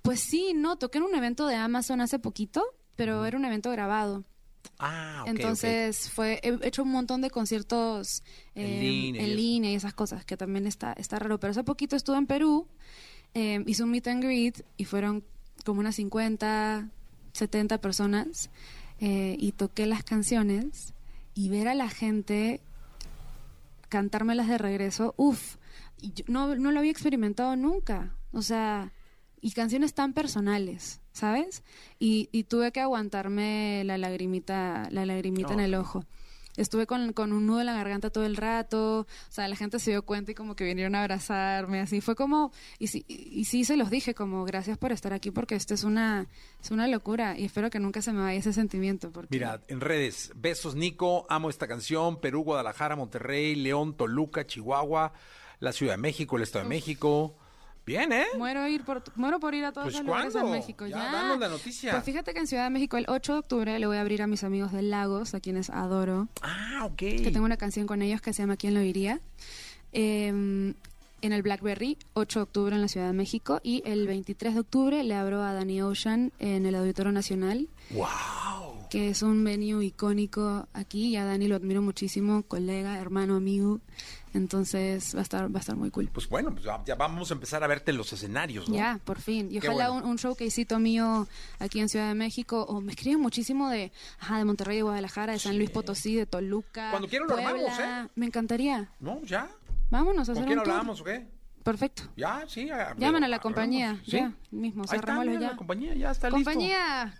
Pues sí, no, toqué en un evento de Amazon hace poquito, pero era un evento grabado. Ah, ok, Entonces fue he hecho un montón de conciertos En línea y en eso. línea y esas cosas que también está está raro. Pero hace poquito estuve en Perú, eh, hice un meet and greet y fueron como unas 50, 70 personas eh, y toqué las canciones y ver a la gente cantármelas de regreso, uff, no, no lo había experimentado nunca. O sea, y canciones tan personales, ¿sabes? Y, y tuve que aguantarme la lagrimita, la lagrimita en el ojo. Estuve con, con un nudo en la garganta todo el rato, o sea, la gente se dio cuenta y como que vinieron a abrazarme, así fue como, y sí, y, sí se los dije, como gracias por estar aquí porque esto es una, es una locura y espero que nunca se me vaya ese sentimiento. Porque Mira, en redes, besos Nico, amo esta canción, Perú, Guadalajara, Monterrey, León, Toluca, Chihuahua, la Ciudad de México, el Estado de México. Bien, ¿eh? Muero, ir por, muero por ir a todos Pues, los lugares en México. Ya, Ya, danos la noticia. Pues fíjate que en Ciudad de México el 8 de octubre le voy a abrir a mis amigos de Lagos, a quienes adoro. Ah, ok. Que tengo una canción con ellos que se llama ¿Quién lo diría? Eh, en el Blackberry, 8 de octubre en la Ciudad de México. Y el 23 de octubre le abro a Danny Ocean en el Auditorio Nacional. ¡Wow! Que es un venue icónico aquí. Y a Dani lo admiro muchísimo, colega, hermano, amigo. Entonces va a estar, va a estar muy cool. Pues bueno, pues ya, vamos a empezar a verte en los escenarios, ¿no? Ya, por fin. Y Qué ojalá bueno. un, un showcasito mío aquí en Ciudad de México. O me escriben muchísimo de, ajá, de Monterrey, de Guadalajara, de San Luis Potosí, de Toluca. Cuando quieran lo armamos. ¿eh? Me encantaría. ¿No? ¿Ya? Vámonos a ¿Con hacer quién un tour. o qué? Perfecto. Ya, sí. a- Llaman a la compañía. ¿Sí? Ya, mismo. Ahí está, ya. la compañía ya está listo. Compañía.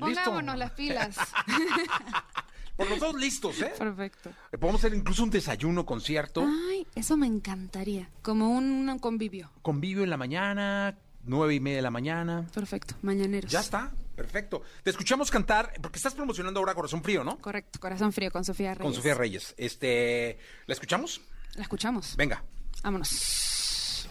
Listo. Pongámonos las pilas. Por los dos listos, ¿eh? Perfecto. Podemos hacer incluso un desayuno, concierto, Ay, eso me encantaría. Como un, un convivio. convivio en la mañana, nueve y media de la mañana. Perfecto. Mañaneros. Ya está, perfecto. Te escuchamos cantar, porque estás promocionando ahora Corazón Frío, ¿no? Correcto. Corazón frío con Sofía Reyes. Con Sofía Reyes. Este, ¿la escuchamos? La escuchamos. Venga. Vámonos.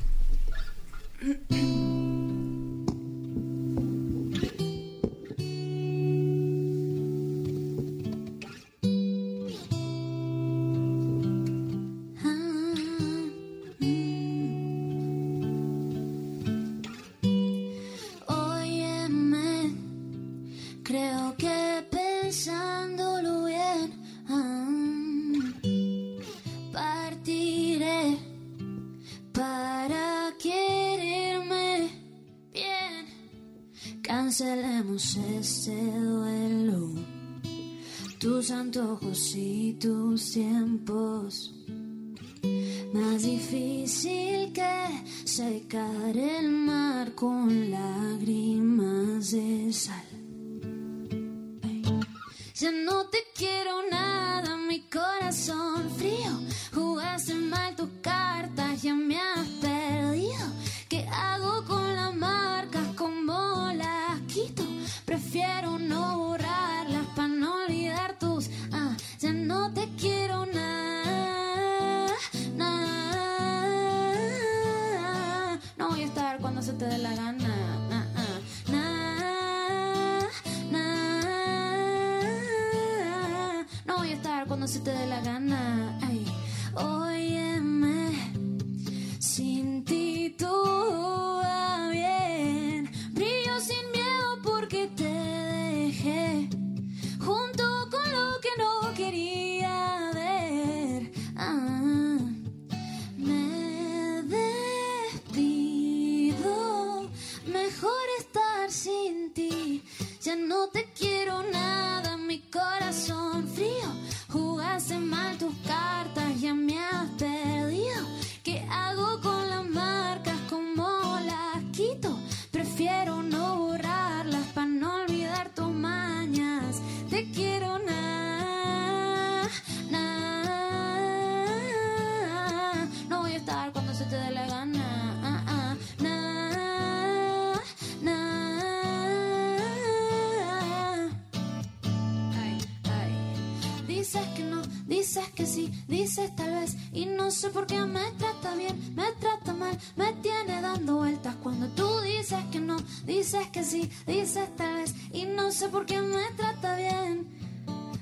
Dices que sí, dices tal vez y no sé por qué me trata bien, me trata mal, me tiene dando vueltas cuando tú dices que no, dices que sí, dices tal vez y no sé por qué me trata bien.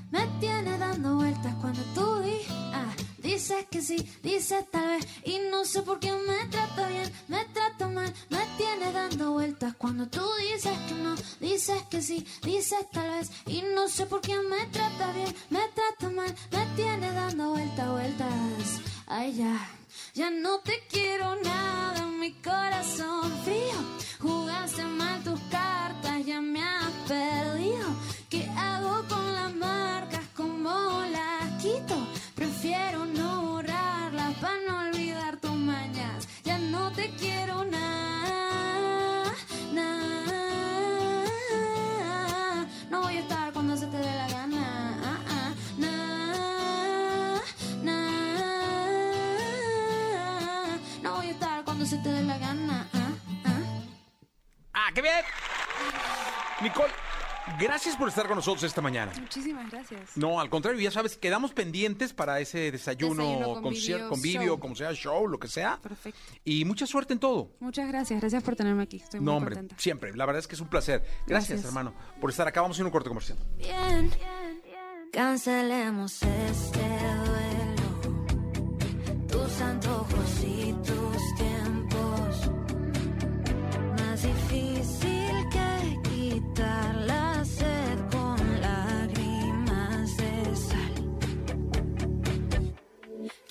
Me tiene dando vueltas cuando tú di, ah, dices que sí, dices tal vez y no sé por qué me trata bien, me trata mal, me tiene dando vueltas cuando tú dices que no, dices que sí, dices tal vez y no sé por qué me trata bien, me trata mal, me tiene dando vueltas, vueltas. Ay ya, ya no te quiero nada, mi corazón frío. Jugaste mal tus cartas, ya me has perdido. ¿Qué hago con las marcas? ¿Cómo las quito? Prefiero no borrarlas para no olvidar tus mañas. Ya no te quiero nada, nada. No voy a estar cuando se te dé la gana. nah, nah. No voy a estar cuando se te dé la gana. ¡Ah, qué bien! Nicole, gracias por estar con nosotros esta mañana. Muchísimas gracias. No, al contrario, ya sabes, quedamos pendientes para ese desayuno, Desayuno, convivio, concierto, convivio, show. como sea, show, lo que sea. Perfecto. Y mucha suerte en todo. Muchas gracias. Gracias por tenerme aquí. Estoy muy No, hombre, contenta. siempre. La verdad es que es un placer. Gracias, Gracias. hermano, por estar acá. Vamos a ir a un corte comercial. Bien, cancelemos este duelo. Tus antojos y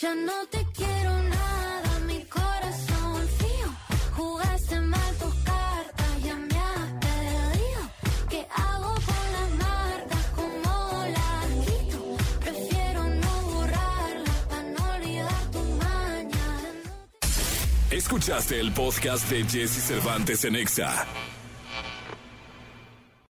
Ya no te quiero nada, mi corazón frío. Jugaste mal tus cartas, ya me has perdido. ¿Qué hago con las marcas? ¿Cómo las quito? Prefiero no borrarlas para no olvidar tus mañas. Escuchaste el podcast de Jesse Cervantes en Exa.